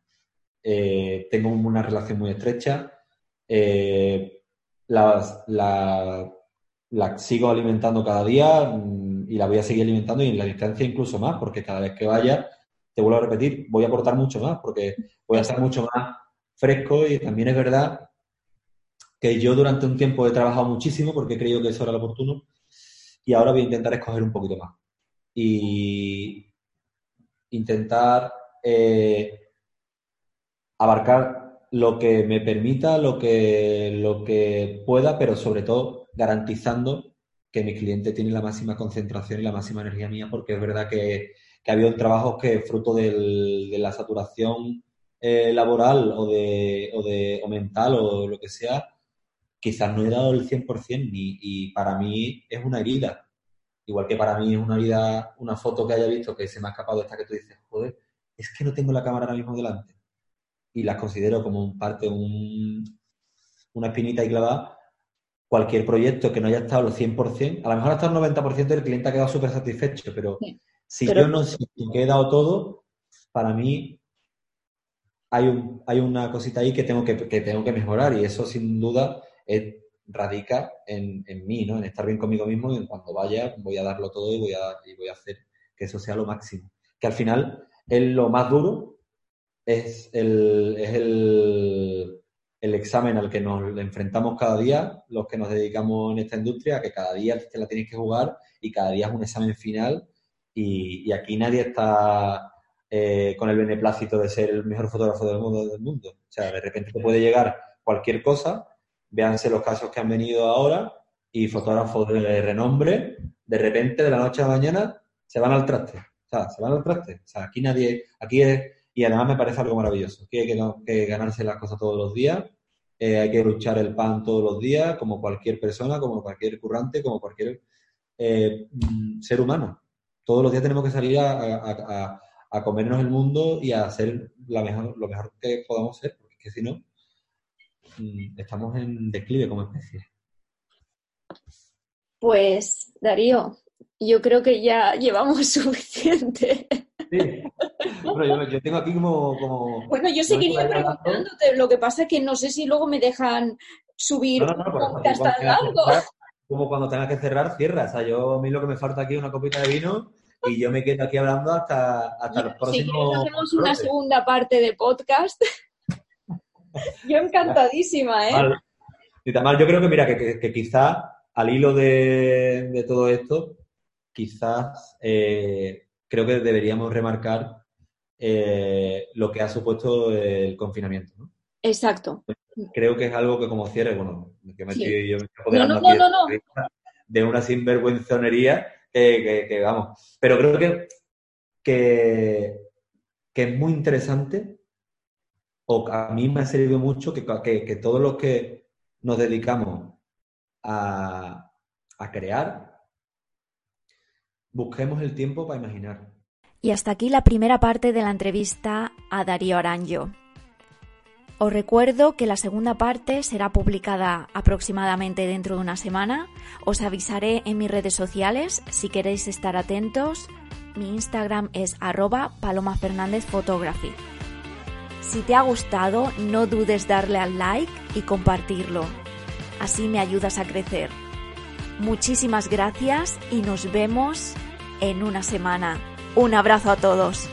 eh, tengo una relación muy estrecha. Eh, la, sigo alimentando cada día mm, y la voy a seguir alimentando y en la distancia incluso más, porque cada vez que vaya, te vuelvo a repetir, voy a aportar mucho más, porque voy a estar mucho más fresco y también es verdad que yo durante un tiempo he trabajado muchísimo porque he creído que eso era lo oportuno y ahora voy a intentar escoger un poquito más. Y intentar eh, abarcar lo que me permita, lo que, lo que pueda, pero sobre todo garantizando que mi cliente tiene la máxima concentración y la máxima energía mía, porque es verdad que, que ha habido trabajos que fruto de la saturación eh, laboral o, de, o, de, mental o lo que sea, quizás no he dado el 100% y, y para mí es una herida Igual que para mí es una vida, una foto que haya visto que se me ha escapado esta que tú dices, joder, es que no tengo la cámara ahora mismo delante. Y las considero como un parte, un, una espinita y clavada. Cualquier proyecto que no haya estado al 100%, a lo mejor hasta el 90% del cliente ha quedado súper satisfecho, pero si yo no que he dado todo, para mí hay, un, hay una cosita ahí que tengo que, que tengo que mejorar y eso sin duda es radica en, mí, ¿no? En estar bien conmigo mismo y en cuando vaya voy a darlo todo y voy a, y voy a hacer que eso sea lo máximo. Que al final es lo más duro, es el, es el, el examen al que nos enfrentamos cada día, los que nos dedicamos en esta industria, que cada día te la tienes que jugar y cada día es un examen final y, aquí nadie está eh, con el beneplácito de ser el mejor fotógrafo del mundo, del mundo. O sea, de repente te puede llegar cualquier cosa véanse los casos que han venido ahora y fotógrafos de renombre, de repente, de la noche a la mañana, se van al traste. O sea, se van al traste. O sea, aquí nadie, aquí es, y además me parece algo maravilloso. Aquí hay que, ganarse las cosas todos los días eh, hay que luchar el pan todos los días, como cualquier persona, como cualquier currante, como cualquier eh, mm, ser humano. Todos los días tenemos que salir a, comernos el mundo y a hacer lo mejor que podamos ser, porque si no, mm, estamos en declive como especie. Pues, Darío, yo creo que ya llevamos suficiente. Sí. Bueno, yo, tengo aquí como, Bueno, yo seguiría preguntándote, lo que pasa es que no sé si luego me dejan subir no, no, Como cuando tengas que cerrar, cierra. O sea, yo a mí lo que me falta aquí es una copita de vino y yo me quedo aquí hablando hasta, hasta los próximos... Si hacemos una segunda parte de podcast, yo encantadísima, ¿eh? Y también yo creo que, mira, que, que, quizá al hilo de, de todo esto, quizás eh, creo que deberíamos remarcar eh, lo que ha supuesto el confinamiento. ¿no? Exacto. Creo que es algo que como cierre, bueno, que me estoy, yo me estoy no, no, no, no, de una sinvergüenzonería que, que, vamos. Pero creo que, que, que, es muy interesante, o a mí me ha servido mucho que, que todos los que nos dedicamos a, a crear, busquemos el tiempo para imaginar. Y hasta aquí la primera parte de la entrevista a Darío Aranjo. Os recuerdo que la segunda parte será publicada aproximadamente dentro de una semana. Os avisaré en mis redes sociales si queréis estar atentos. Mi Instagram es arroba Paloma. Si te ha gustado, no dudes darle al like y compartirlo. Así me ayudas a crecer. Muchísimas gracias y nos vemos en una semana. Un abrazo a todos.